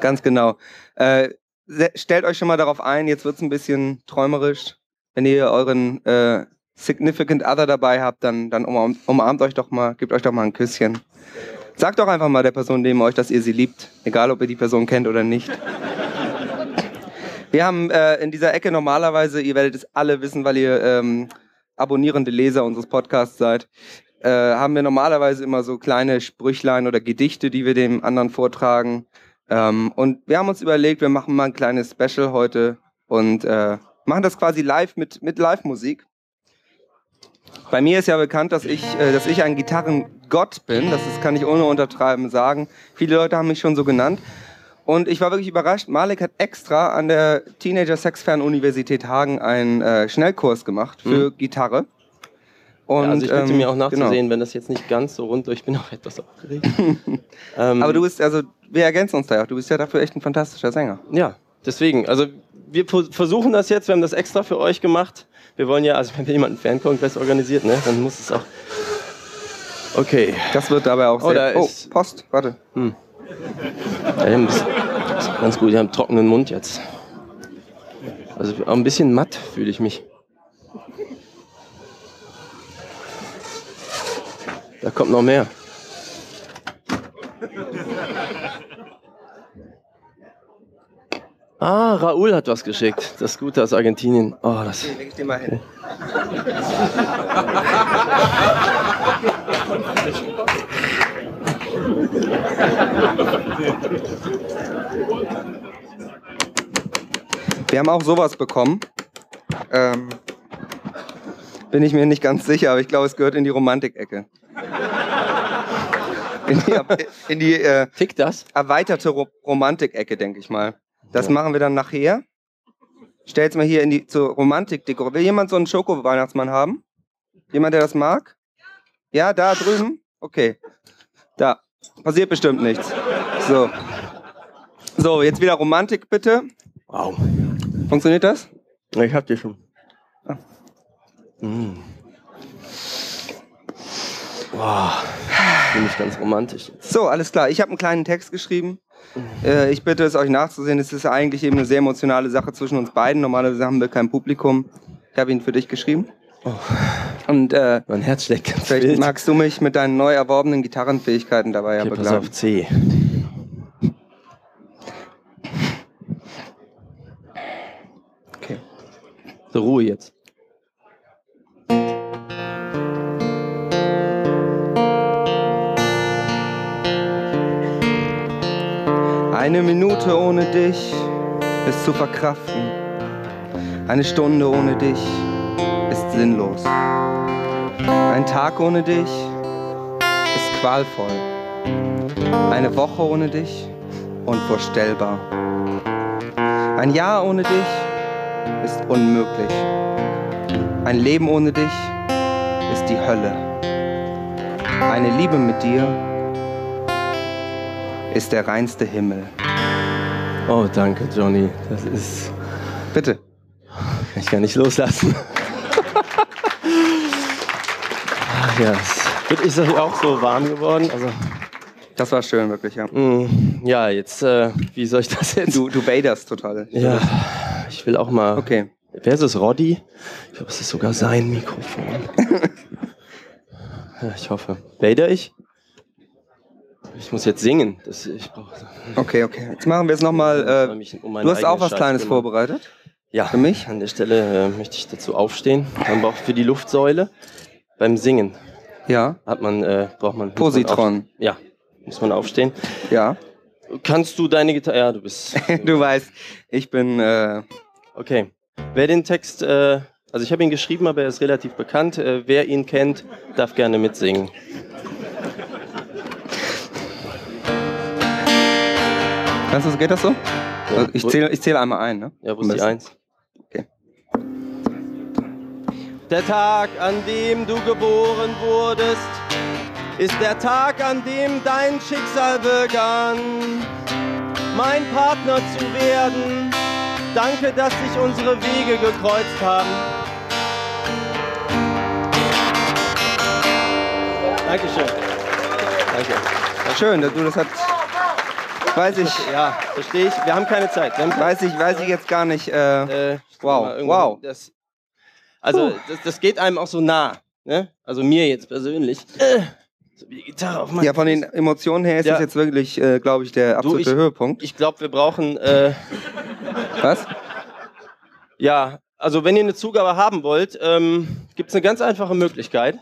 Ganz genau. Äh, stellt euch schon mal darauf ein, jetzt wird's ein bisschen träumerisch. Wenn ihr euren äh, Significant Other dabei habt, dann, dann umarmt euch doch mal, gebt euch doch mal ein Küsschen. Sagt doch einfach mal der Person neben euch, dass ihr sie liebt. Egal, ob ihr die Person kennt oder nicht. Wir haben äh, in dieser Ecke normalerweise, ihr werdet es alle wissen, weil ihr ähm, abonnierende Leser unseres Podcasts seid, äh, haben wir normalerweise immer so kleine Sprüchlein oder Gedichte, die wir dem anderen vortragen. Ähm, und wir haben uns überlegt, wir machen mal ein kleines Special heute und äh, machen das quasi live mit, mit Live-Musik. Bei mir ist ja bekannt, dass ich, äh, dass ich ein Gitarrengott bin. Das ist, kann ich ohne Untertreiben sagen. Viele Leute haben mich schon so genannt. Und ich war wirklich überrascht. Malik hat extra an der Teenager Sexfern Universität Hagen einen äh, Schnellkurs gemacht für Gitarre. Und, ja, also ich bitte ähm, mir auch genau. nachzusehen, wenn das jetzt nicht ganz so rund, ich bin auch etwas aufgeregt. ähm, Aber du bist, also, wir ergänzen uns da ja auch. Du bist ja dafür echt ein fantastischer Sänger. Ja, deswegen, also wir versuchen das jetzt, wir haben das extra für euch gemacht. Wir wollen ja, also wenn jemand einen Fankongress organisiert, ne, dann muss es auch. Okay. Das wird dabei auch Oh, sehr. da Oh, ist- Post, warte. Ja, wir haben das, das ganz gut, wir haben einen trockenen Mund jetzt. Also auch ein bisschen matt fühle ich mich. Da kommt noch mehr. Ah, Raoul hat was geschickt. Das Gute aus Argentinien. Oh, das. Leg ich dir mal hin. Wir haben auch sowas bekommen. Ähm, bin ich mir nicht ganz sicher, aber ich glaube, es gehört in die Romantik-Ecke. In die, in die äh, erweiterte Ro Romantik-Ecke, denke ich mal. Das machen wir dann nachher. Stell's mal hier in die zur Romantik-Deko. Will jemand so einen Schoko-Weihnachtsmann haben? Jemand, der das mag? Ja, da drüben? Okay. Da. Passiert bestimmt nichts. So. So, jetzt wieder Romantik, bitte. Wow. Funktioniert das? Ich hab die schon. Ah. Mm. Wow. Bin ich ganz romantisch. So, alles klar. Ich habe einen kleinen Text geschrieben. Äh, ich bitte es euch nachzusehen. Es ist eigentlich eben eine sehr emotionale Sache zwischen uns beiden. Normalerweise haben wir kein Publikum. Ich habe ihn für dich geschrieben. Und äh, Mein Herz schlägt ganz vielleicht wild. magst du mich mit deinen neu erworbenen Gitarrenfähigkeiten dabei ja Okay, pass begleiten. auf C. Okay. So, Ruhe jetzt. Eine Minute ohne dich ist zu verkraften. Eine Stunde ohne dich ist sinnlos. Ein Tag ohne dich ist qualvoll. Eine Woche ohne dich unvorstellbar. Ein Jahr ohne dich ist unmöglich. Ein Leben ohne dich ist die Hölle. Eine Liebe mit dir ist der reinste Himmel. Oh, danke, Johnny. Das ist. Bitte. Ich kann nicht loslassen. Ach ja, es wird ist ja auch so warm geworden. Also, Das war schön, wirklich, ja. mh, ja, jetzt, äh, wie soll ich das jetzt? Du, du baderst total. ja, ich will auch mal. Okay. Wer ist es? Roddy? Ich glaube, es ist sogar sein Mikrofon. ja, ich hoffe. Bader ich? Ich muss jetzt singen. Das, ich brauch, Okay, okay. Jetzt machen wir es nochmal. Äh, um du hast auch was Scheiß Kleines kümmern. vorbereitet. Ja, Für mich? An der Stelle äh, möchte ich dazu aufstehen. Man braucht für die Luftsäule beim Singen Ja. hat man äh, braucht man man Positron. auf, ja, muss man aufstehen. Ja. Kannst du deine Gitarre? Ja, du bist. Du weißt, ich bin. Äh, Okay. Wer den Text, äh, also ich habe ihn geschrieben, aber er ist relativ bekannt. Äh, wer ihn kennt, darf gerne mitsingen. Kannst du, geht das so? Ja, Also ich zähle ich zähl einmal ein, ne? Ja, wo ist die. Eins? Okay. Der Tag, an dem du geboren wurdest, ist der Tag, an dem dein Schicksal begann, mein Partner zu werden. Danke, dass sich unsere Wege gekreuzt haben. Dankeschön. Danke. Schön, du, das hat. Weiß ich, Ja, verstehe ich. Wir haben keine Zeit. Haben weiß ich, weiß ich jetzt gar nicht. Äh, Äh, Wow, wow. Das, also, das, das geht einem auch so nah. Ne? Also mir jetzt persönlich. Äh, so wie die Gitarre auf ja, von den. Emotionen her ist Ja. das jetzt wirklich, äh, glaube ich, der absolute ich- Höhepunkt. Ich glaube, wir brauchen. Äh, Was? ja, also wenn ihr eine Zugabe haben wollt, ähm, gibt es eine ganz einfache Möglichkeit.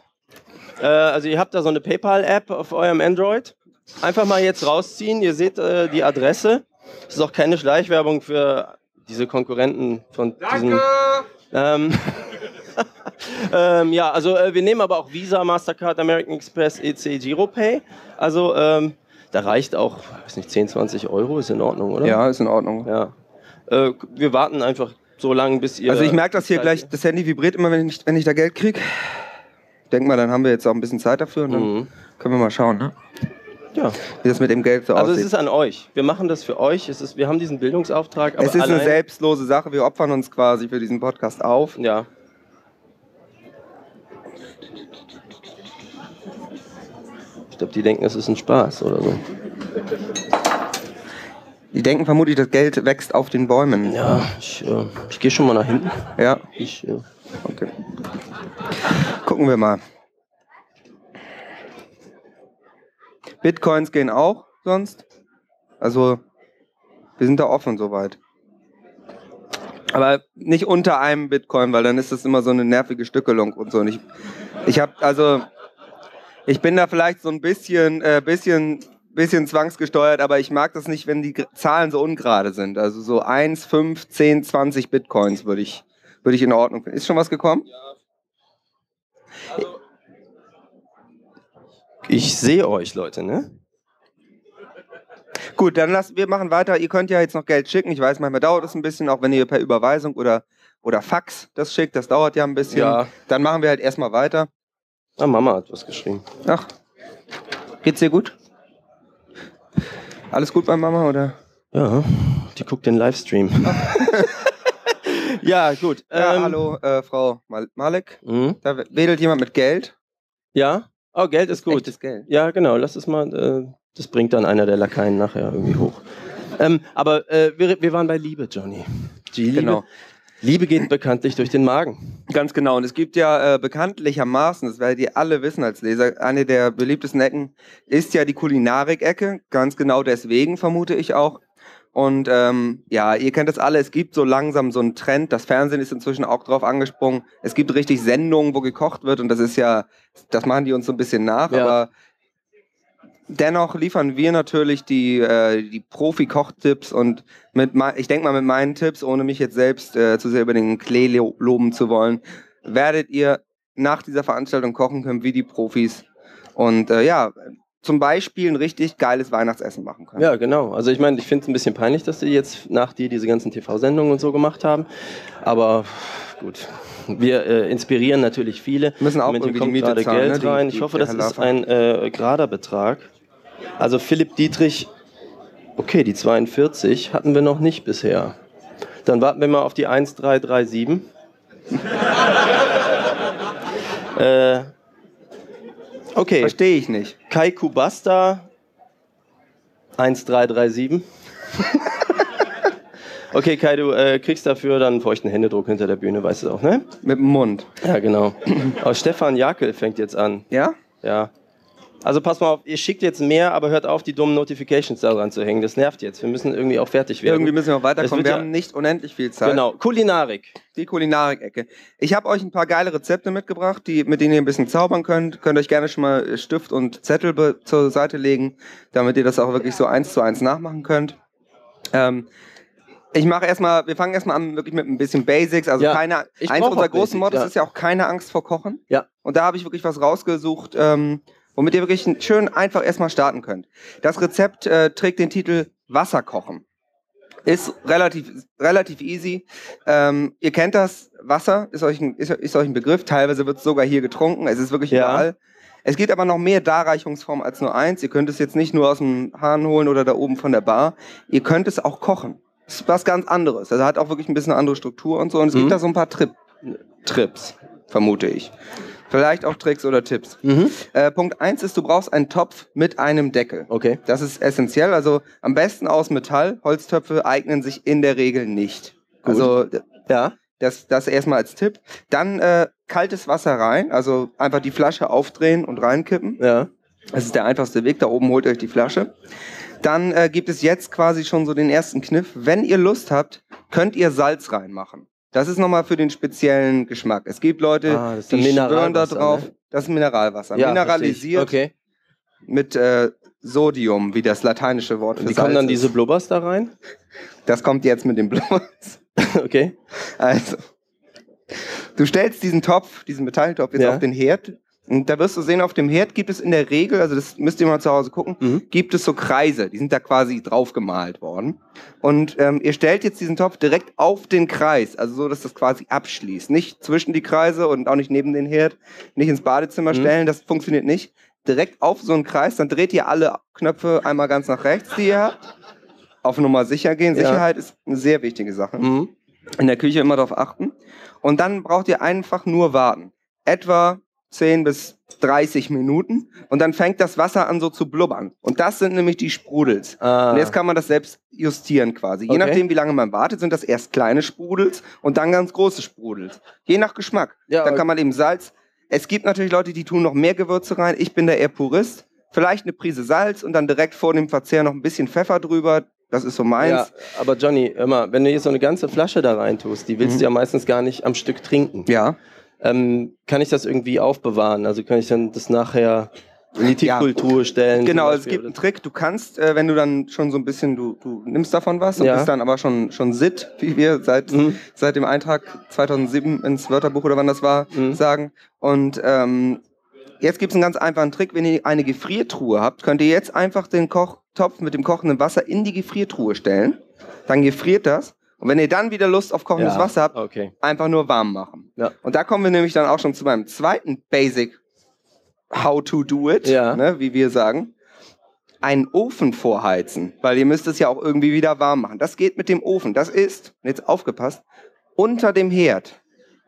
Äh, also ihr habt da so eine PayPal-App auf eurem Android. Einfach mal jetzt rausziehen. Ihr seht äh, die Adresse. Das ist auch keine Schleichwerbung für diese Konkurrenten von diesen. Ähm, ähm, ja, also äh, wir nehmen aber auch Visa, Mastercard, American Express, EC, Giropay. Also ähm, da reicht auch, weiß nicht, 10, 20 Euro, ist in Ordnung, oder? Ja, ist in Ordnung. Ja. Äh, wir warten einfach so lange, bis ihr. Also ich merke, dass hier Zeit- gleich das Handy vibriert immer, wenn ich, wenn ich da Geld kriege. Denk mal, dann haben wir jetzt auch ein bisschen Zeit dafür und dann Mhm. können wir mal schauen, ne? Ja. wie das mit dem Geld so Also es aussieht. ist an euch. Wir machen das für euch. Es ist, wir haben diesen Bildungsauftrag. Aber es ist eine selbstlose Sache. Wir opfern uns quasi für diesen Podcast auf. Ja. Ich glaube, die denken, es ist ein Spaß oder so. Die denken vermutlich, das Geld wächst auf den Bäumen. Ja, ich, äh, ich gehe schon mal nach hinten. Ja, Ich, äh, okay. Gucken wir mal. Bitcoins gehen auch sonst. Also, wir sind da offen soweit. Aber nicht unter einem Bitcoin, weil dann ist das immer so eine nervige Stückelung und so. Und ich, ich habe also, ich bin da vielleicht so ein bisschen, äh, bisschen, bisschen zwangsgesteuert, aber ich mag das nicht, wenn die Zahlen so ungerade sind. Also so 1, 5, 10, 20 Bitcoins würde ich, würde ich in Ordnung finden. Ist schon was gekommen? Ich sehe euch, Leute, ne? Gut, dann lass, wir machen weiter. Ihr könnt ja jetzt noch Geld schicken. Ich weiß, manchmal dauert es ein bisschen, auch wenn ihr per Überweisung oder, oder Fax das schickt. Das dauert ja ein bisschen. Ja. Dann machen wir halt erstmal weiter. Ah, Mama hat was geschrieben. Ach, geht's dir gut? Alles gut bei Mama oder? Ja, die guckt den Livestream. ja, gut. Ja, ähm, hallo, äh, Frau Mal Malek. mhm. Da wedelt jemand mit Geld. Ja? Oh, Geld ist gut. Echtes Geld. Ja, genau. Lass es mal. Äh, das bringt dann einer der Lakaien nachher irgendwie hoch. Ähm, aber äh, wir, wir waren bei Liebe, Johnny. Die Liebe, Genau. Liebe geht bekanntlich durch den Magen. Ganz genau. Und es gibt ja äh, bekanntlichermaßen, das werdet ihr alle wissen als Leser, eine der beliebtesten Ecken ist ja die Kulinarik-Ecke. Ganz genau deswegen vermute ich auch. Und ähm, ja, ihr kennt das alle, es gibt so langsam so einen Trend, das Fernsehen ist inzwischen auch drauf angesprungen. Es gibt richtig Sendungen, wo gekocht wird und das ist ja, das machen die uns so ein bisschen nach, Ja. aber dennoch liefern wir natürlich die, äh, die Profi-Kochtipps und mit ich denke mal mit meinen Tipps, ohne mich jetzt selbst äh, zu sehr über den Klee lo- loben zu wollen, werdet ihr nach dieser Veranstaltung kochen können wie die Profis und äh, ja, zum Beispiel ein richtig geiles Weihnachtsessen machen können. Ja, genau. Also ich meine, ich finde es ein bisschen peinlich, dass die jetzt nach dir diese ganzen TV-Sendungen und so gemacht haben. Aber gut. Wir äh, inspirieren natürlich viele. Müssen auch hier irgendwie die kommt Miete gerade zahlen, Geld ne? Die- rein. die- ich hoffe, das ist ein äh, gerader Betrag. Also Philipp Dietrich, okay, die 42 hatten wir noch nicht bisher. Dann warten wir mal auf die 1337. äh, okay. Verstehe ich nicht. Kai Kubasta 1337. okay, Kai, du äh, kriegst dafür dann einen feuchten Händedruck hinter der Bühne, weißt du auch, ne? Mit dem Mund. Ja, genau. Aber Stefan Jakel fängt jetzt an. Ja? Ja. Also pass mal auf, ihr schickt jetzt mehr, aber hört auf, die dummen Notifications da dran zu hängen. Das nervt jetzt. Wir müssen irgendwie auch fertig werden. Irgendwie müssen wir auch weiterkommen. Wir ja- haben nicht unendlich viel Zeit. Genau. Kulinarik. Die Kulinarik-Ecke. Ich habe euch ein paar geile Rezepte mitgebracht, die, mit denen ihr ein bisschen zaubern könnt. Könnt euch gerne schon mal Stift und Zettel zur Seite legen, damit ihr das auch wirklich so eins zu eins nachmachen könnt. Ähm, ich mache erstmal, wir fangen erstmal an wirklich mit ein bisschen Basics. Also Ja, keine, ich eins unserer großen Basics, Mottos ja. ist ja auch keine Angst vor Kochen. Ja. Und da habe ich wirklich was rausgesucht, ähm, womit ihr wirklich schön einfach erstmal starten könnt. Das Rezept äh, trägt den Titel Wasserkochen. Ist relativ, relativ easy. Ähm, ihr kennt das, Wasser ist euch ein, ist, ist euch ein Begriff. Teilweise wird es sogar hier getrunken. Es ist wirklich Ja. überall. Es gibt aber noch mehr Darreichungsformen als nur eins. Ihr könnt es jetzt nicht nur aus dem Hahn holen oder da oben von der Bar. Ihr könnt es auch kochen. Das ist was ganz anderes. Also hat auch wirklich ein bisschen eine andere Struktur und so. Und es Mhm. gibt da so ein paar Trip Trips, vermute ich. Vielleicht auch Tricks oder Tipps. Mhm. Äh, Punkt eins ist, du brauchst einen Topf mit einem Deckel. Okay. Das ist essentiell. Also am besten aus Metall. Holztöpfe eignen sich in der Regel nicht. Gut. Also Ja. das, das erstmal als Tipp. Dann äh, kaltes Wasser rein. Also einfach die Flasche aufdrehen und reinkippen. Ja. Das ist der einfachste Weg. Da oben holt ihr euch die Flasche. Dann äh, gibt es jetzt quasi schon so den ersten Kniff. Wenn ihr Lust habt, könnt ihr Salz reinmachen. Das ist nochmal für den speziellen Geschmack. Es gibt Leute, Ah, die schwören da Mineralwasser, drauf. ne? Das ist Mineralwasser. ja Mineralisiert ich. mit äh, Sodium, wie das lateinische Wort Okay. für Wie kommen dann diese Blubbers da rein? Das kommt jetzt mit dem Blues. okay. Also, du stellst diesen Topf, diesen Metalltopf jetzt Ja. auf den Herd. Und da wirst du sehen, auf dem Herd gibt es in der Regel, also das müsst ihr mal zu Hause gucken, Mhm. gibt es so Kreise, die sind da quasi draufgemalt worden. Und ähm, ihr stellt jetzt diesen Topf direkt auf den Kreis, also so, dass das quasi abschließt. Nicht zwischen die Kreise und auch nicht neben den Herd, nicht ins Badezimmer Mhm. stellen, das funktioniert nicht. Direkt auf so einen Kreis, dann dreht ihr alle Knöpfe einmal ganz nach rechts, die ihr habt. Auf Nummer sicher gehen. Ja. Sicherheit ist eine sehr wichtige Sache Mhm. in der Küche immer darauf achten. Und dann braucht ihr einfach nur warten. Etwa 10 bis 30 Minuten. Und dann fängt das Wasser an so zu blubbern. Und das sind nämlich die Sprudels. Ah. Und jetzt kann man das selbst justieren quasi. Je Okay. nachdem, wie lange man wartet, sind das erst kleine Sprudels und dann ganz große Sprudels. Je nach Geschmack. Ja, dann kann man eben Salz. Es gibt natürlich Leute, die tun noch mehr Gewürze rein. Ich bin da eher Purist. Vielleicht eine Prise Salz und dann direkt vor dem Verzehr noch ein bisschen Pfeffer drüber. Das ist so meins. Ja, aber Johnny, mal, wenn du jetzt so eine ganze Flasche da rein tust, die willst Mhm. du ja meistens gar nicht am Stück trinken. ja. Ähm, kann ich das irgendwie aufbewahren? Also kann ich dann das nachher in die Ja. Tiefkultur stellen? Genau, es gibt einen Trick. Du kannst, äh, wenn du dann schon so ein bisschen, du, du nimmst davon was und Ja. bist dann aber schon, schon sit, wie wir seit, Mhm. seit dem Eintrag 2007 ins Wörterbuch oder wann das war, Mhm. sagen. Und ähm, jetzt gibt es einen ganz einfachen Trick. Wenn ihr eine Gefriertruhe habt, könnt ihr jetzt einfach den Kochtopf mit dem kochenden Wasser in die Gefriertruhe stellen. Dann gefriert das. Und wenn ihr dann wieder Lust auf kochendes Ja, Wasser habt, Okay. einfach nur warm machen. Ja. Und da kommen wir nämlich dann auch schon zu meinem zweiten Basic How to do it, Ja. ne, wie wir sagen. Einen Ofen vorheizen, weil ihr müsst es ja auch irgendwie wieder warm machen. Das geht mit dem Ofen. Das ist, jetzt aufgepasst, unter dem Herd,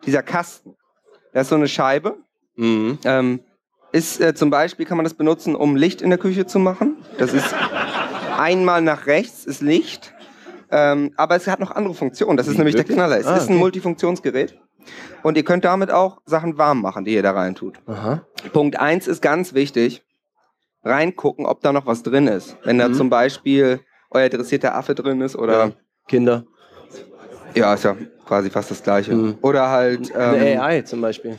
dieser Kasten. Da ist so eine Scheibe. Mhm. Ähm, ist äh, zum Beispiel kann man das benutzen, um Licht in der Küche zu machen. Das ist einmal nach rechts ist Licht, ähm, aber es hat noch andere Funktionen. Das ist Wie, nämlich der wirklich? Knaller. Es Ah, ist ein okay. Multifunktionsgerät und ihr könnt damit auch Sachen warm machen, die ihr da rein tut. Aha. Punkt eins ist ganz wichtig: reingucken, ob da noch was drin ist. Wenn da Mhm. zum Beispiel euer dressierter Affe drin ist oder Ja. Kinder. ja, ist ja quasi fast das Gleiche. Mhm. Oder halt ähm, Eine AI zum Beispiel.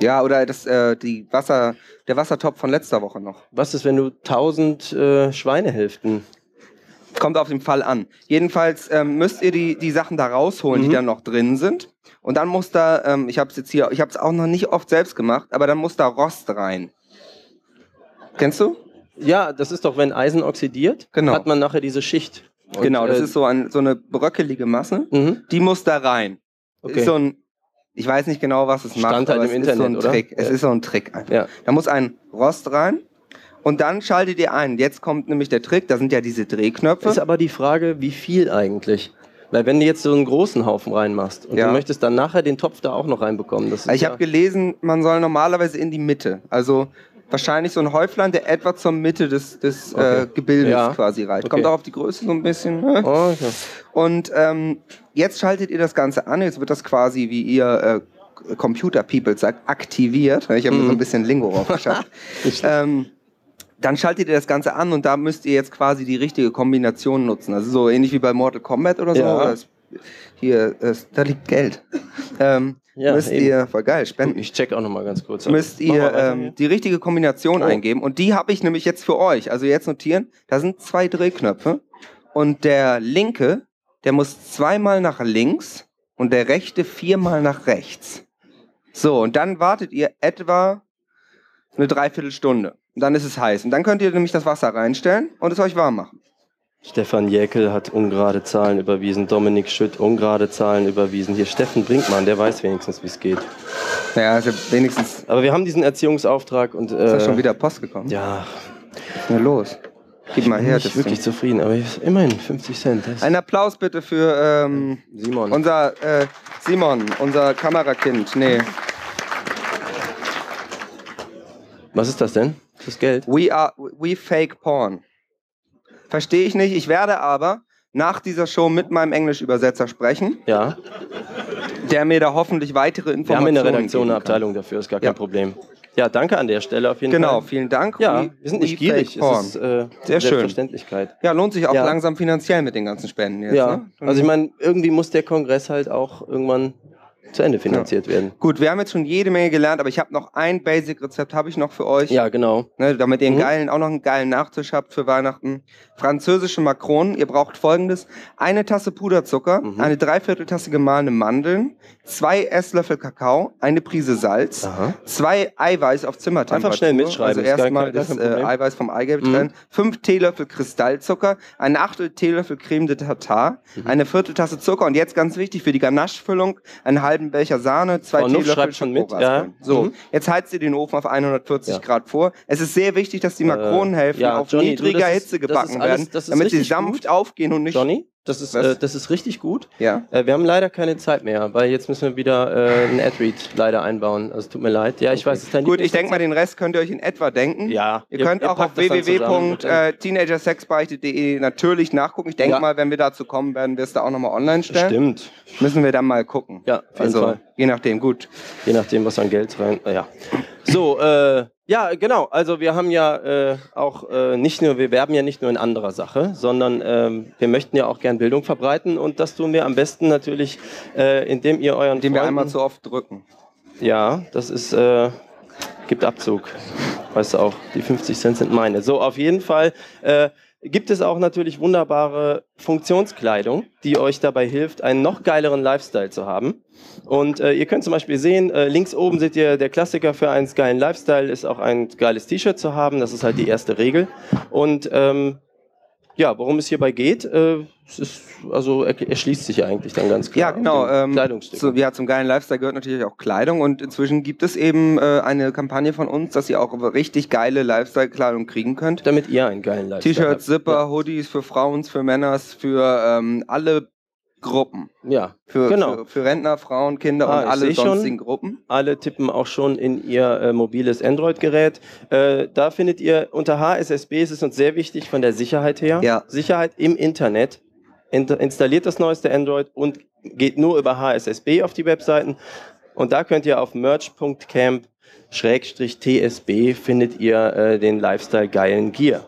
ja oder das äh, die Wasser der Wassertopf von letzter Woche noch. Was ist, wenn du tausend äh, Schweinehälften. Kommt auf den Fall an. Jedenfalls ähm, müsst ihr die, die Sachen da rausholen, Mhm. die da noch drin sind. Und dann muss da, ähm, ich habe es jetzt hier, ich habe es auch noch nicht oft selbst gemacht, aber dann muss da Rost rein. Kennst du? Ja, das ist doch, wenn Eisen oxidiert, Genau. hat man nachher diese Schicht. Und, genau, das äh, ist so, ein, so eine bröckelige Masse. Mhm. Die muss da rein. Okay. Ist so ein, ich weiß nicht genau, was es macht, Stand halt aber im es ist so ein Internet, oder? Trick. Es Ja. ist so ein Trick einfach. Ja. Da muss ein Rost rein und dann schaltet ihr ein. Jetzt kommt nämlich der Trick, da sind ja diese Drehknöpfe. Ist aber die Frage, wie viel eigentlich? Weil wenn du jetzt so einen großen Haufen reinmachst und Ja. du möchtest dann nachher den Topf da auch noch reinbekommen, das ist ich ja, habe gelesen, man soll normalerweise in die Mitte. Also wahrscheinlich so ein Häuflein, der etwa zur Mitte des, des Okay. äh, Gebildes Ja. quasi reicht. Kommt Okay. auch auf die Größe so ein bisschen. ne? Oh, okay. Und ähm, jetzt schaltet ihr das Ganze an. Jetzt wird das quasi, wie ihr äh, Computer People sagt, aktiviert. Ich habe mir Mhm. so ein bisschen Lingo draufgeschafft. ähm, dann schaltet ihr das Ganze an und da müsst ihr jetzt quasi die richtige Kombination nutzen. Also so ähnlich wie bei Mortal Kombat oder so. Ja. Das, hier, das, da liegt Geld. Ähm, Ja, müsst eben. ihr, voll geil, spenden Ich check auch noch mal ganz kurz. müsst ihr ähm, die richtige Kombination Oh. eingeben. Und die habe ich nämlich jetzt für euch. Also jetzt notieren, da sind zwei Drehknöpfe. Und der linke, der muss zweimal nach links und der rechte viermal nach rechts. So, und dann wartet ihr etwa eine Dreiviertelstunde. Und dann ist es heiß. Und dann könnt ihr nämlich das Wasser reinstellen und es euch warm machen. Stefan Jäckel hat ungerade Zahlen überwiesen, Dominik Schütt ungerade Zahlen überwiesen. Hier Steffen Brinkmann, der weiß wenigstens, wie es geht. Naja, ist ja wenigstens Aber wir haben diesen Erziehungsauftrag und ist ja äh, schon wieder Post gekommen. ja, Na los. Gib mal bin her. nicht das wirklich Ding. zufrieden, aber immerhin 50 Cent. Ein Applaus bitte für ähm, Simon. Unser äh, Simon, unser Kamerakind. Nee. Was ist das denn? Das Geld? We are we fake porn. Verstehe ich nicht. Ich werde aber nach dieser Show mit meinem Englischübersetzer sprechen, Ja, der mir da hoffentlich weitere wir haben Informationen in der Redaktion eine. Abteilung dafür, ist gar kein Ja. Problem. Ja, danke an der Stelle auf jeden Genau, Fall. vielen Dank. Ja, We- wir sind nicht gierig, porn. ist äh, Sehr schön. Selbstverständlichkeit. Ja, lohnt sich auch Ja. langsam finanziell mit den ganzen Spenden jetzt. ja, Ne? also ich meine, irgendwie muss der Kongress halt auch irgendwann zu Ende finanziert werden. Gut, wir haben jetzt schon jede Menge gelernt, aber ich habe noch ein Basic-Rezept, habe ich noch für euch. Ja, genau. Ne, damit ihr einen Mhm. geilen, auch noch einen geilen Nachtisch habt für Weihnachten. Französische Makronen. Ihr braucht folgendes. Eine Tasse Puderzucker, Mhm. eine Dreivierteltasse gemahlene Mandeln, zwei Esslöffel Kakao, eine Prise Salz, Aha. zwei Eiweiß auf Zimmertemperatur. Einfach schnell mitschreiben, Also erstmal das äh. Eiweiß vom Eigelb Mhm. trennen, fünf Teelöffel Kristallzucker, ein Achtel Teelöffel Creme de Tartar, Mhm. eine Vierteltasse Zucker und jetzt ganz wichtig für die Ganachefüllung, einen halben Becher Sahne, zwei Frau Teelöffel schreibt schon mit, ja. So, Mhm. jetzt heizt ihr den Ofen auf 140 Ja. Grad vor. Es ist sehr wichtig, dass die Makronenhälften Äh, ja, auf Johnny, du, niedriger ist- Hitze ist gebacken alles- werden, damit sie sanft gut. aufgehen und nicht. Johnny, das ist, äh, das ist richtig gut. Ja. Äh, wir haben leider keine Zeit mehr, weil jetzt müssen wir wieder äh, einen Ad-Read leider einbauen. Also es tut mir leid. Ja, ich weiß, es ist Gut, ich denke mal, den Rest könnt ihr euch in etwa denken. Ja, Ihr ihr- könnt ihr auch auf dann- www.teenagersexbeichte.de natürlich nachgucken. Ich denke Ja. mal, wenn wir dazu kommen, werden wir es da auch nochmal online stellen. Stimmt. Müssen wir dann mal gucken. Ja, auf jeden also, Fall. je nachdem, gut. Je nachdem, was an Geld rein. Äh, ja. So, äh, ja, genau. Also wir haben ja äh, auch äh, nicht nur, wir werben ja nicht nur in anderer Sache, sondern ähm, wir möchten ja auch gern Bildung verbreiten und das tun wir am besten natürlich, äh, indem ihr euren Indem wir Freunden, einmal zu oft drücken. Ja, das ist, äh, gibt Abzug. Weißt du auch, die 50 Cent sind meine. So, auf jeden Fall äh, gibt es auch natürlich wunderbare Funktionskleidung, die euch dabei hilft, einen noch geileren Lifestyle zu haben. Und äh, ihr könnt zum Beispiel sehen, äh, links oben seht ihr, der Klassiker für einen geilen Lifestyle ist auch ein geiles T-Shirt zu haben. Das ist halt die erste Regel. Und ähm, ja, worum es hierbei geht, äh, es ist, also er, erschließt sich ja eigentlich dann ganz klar. Ja, genau. Ähm, Kleidungsstücken. zu, ja, zum geilen Lifestyle gehört natürlich auch Kleidung und inzwischen gibt es eben äh, eine Kampagne von uns, dass ihr auch richtig geile Lifestyle-Kleidung kriegen könnt. damit ihr einen geilen Lifestyle T-Shirts. Zipper, Hoodies für Frauen, für Männers, für ähm, alle Gruppen. Ja, Für, Genau. für, für Rentner, Frauen, Kinder Ah, und alle seh schon. sonstigen Gruppen. alle tippen auch schon in ihr äh, mobiles Android-Gerät. Äh, da findet ihr unter HSSB, ist es uns sehr wichtig von der Sicherheit her. Ja. Sicherheit im Internet. In, installiert das neueste Android und geht nur über HSSB auf die Webseiten. Und da könnt ihr auf merch.camp TSB findet ihr äh, den Lifestyle geilen Gear.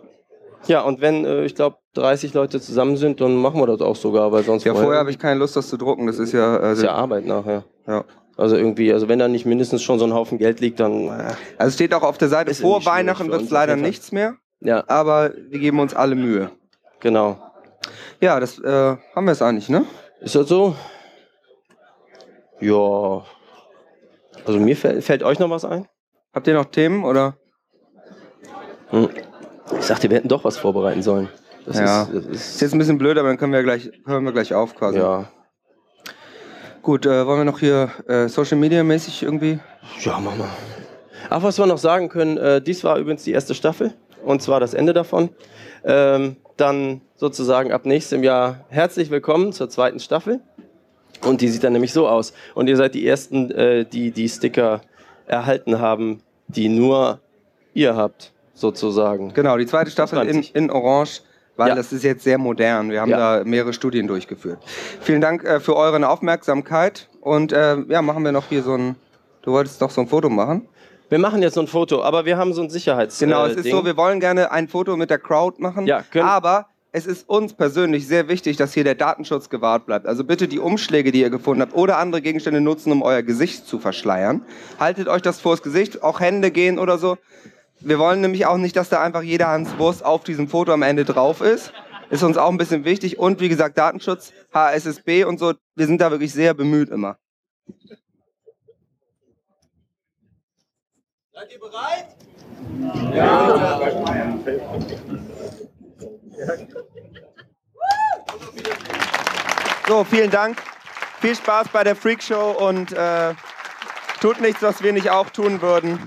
Ja, und wenn, äh, ich glaube, 30 Leute zusammen sind, dann machen wir das auch sogar, weil sonst Ja, wollen- vorher habe ich keine Lust, das zu drucken. Das ist ja. ist Also, ja Arbeit nachher. ja. Also irgendwie, also wenn da nicht mindestens schon so ein Haufen Geld liegt, dann äh, also es steht auch auf der Seite, Ist vor Weihnachten wird es leider nichts mehr, ja, aber wir geben uns alle Mühe. genau. Ja, das äh, haben wir es eigentlich, ne? Ist das so? Ja. Also mir fällt, fällt euch noch was ein? Habt ihr noch Themen oder? Hm. Ich dachte, wir hätten doch was vorbereiten sollen. Das Ja. ist, das Ist ist, jetzt ein bisschen blöd, aber dann können wir gleich, hören wir gleich auf quasi. ja. Gut, äh, wollen wir noch hier äh, Social Media mäßig irgendwie? Ja, mach mal. Ach, was wir noch sagen können, äh, dies war übrigens die erste Staffel und zwar das Ende davon. Ähm, dann sozusagen ab nächstem Jahr herzlich willkommen zur zweiten Staffel. Und die sieht dann nämlich so aus. Und ihr seid die Ersten, äh, die die Sticker erhalten haben, die nur ihr habt, sozusagen. Genau, die zweite Staffel in, 20. in Orange, weil Ja. das ist jetzt sehr modern. Wir haben Ja. da mehrere Studien durchgeführt. Vielen Dank äh, für eure Aufmerksamkeit. Und äh, ja, machen wir noch hier so ein. Du wolltest doch so ein Foto machen? Wir machen jetzt so ein Foto, aber wir haben so ein Sicherheits. Genau, äh, es ist Ding. so, wir wollen gerne ein Foto mit der Crowd machen. Ja, können- aber es ist uns persönlich sehr wichtig, dass hier der Datenschutz gewahrt bleibt. Also bitte die Umschläge, die ihr gefunden habt, oder andere Gegenstände nutzen, um euer Gesicht zu verschleiern. Haltet euch das vors Gesicht, auch Hände gehen oder so. Wir wollen nämlich auch nicht, dass da einfach jeder Hans Wurst auf diesem Foto am Ende drauf ist. Ist uns auch ein bisschen wichtig. Und wie gesagt, Datenschutz, HSSB und so, wir sind da wirklich sehr bemüht immer. So, vielen Dank. Viel Spaß bei der Freak Show und äh, tut nichts, was wir nicht auch tun würden.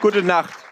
Gute Nacht.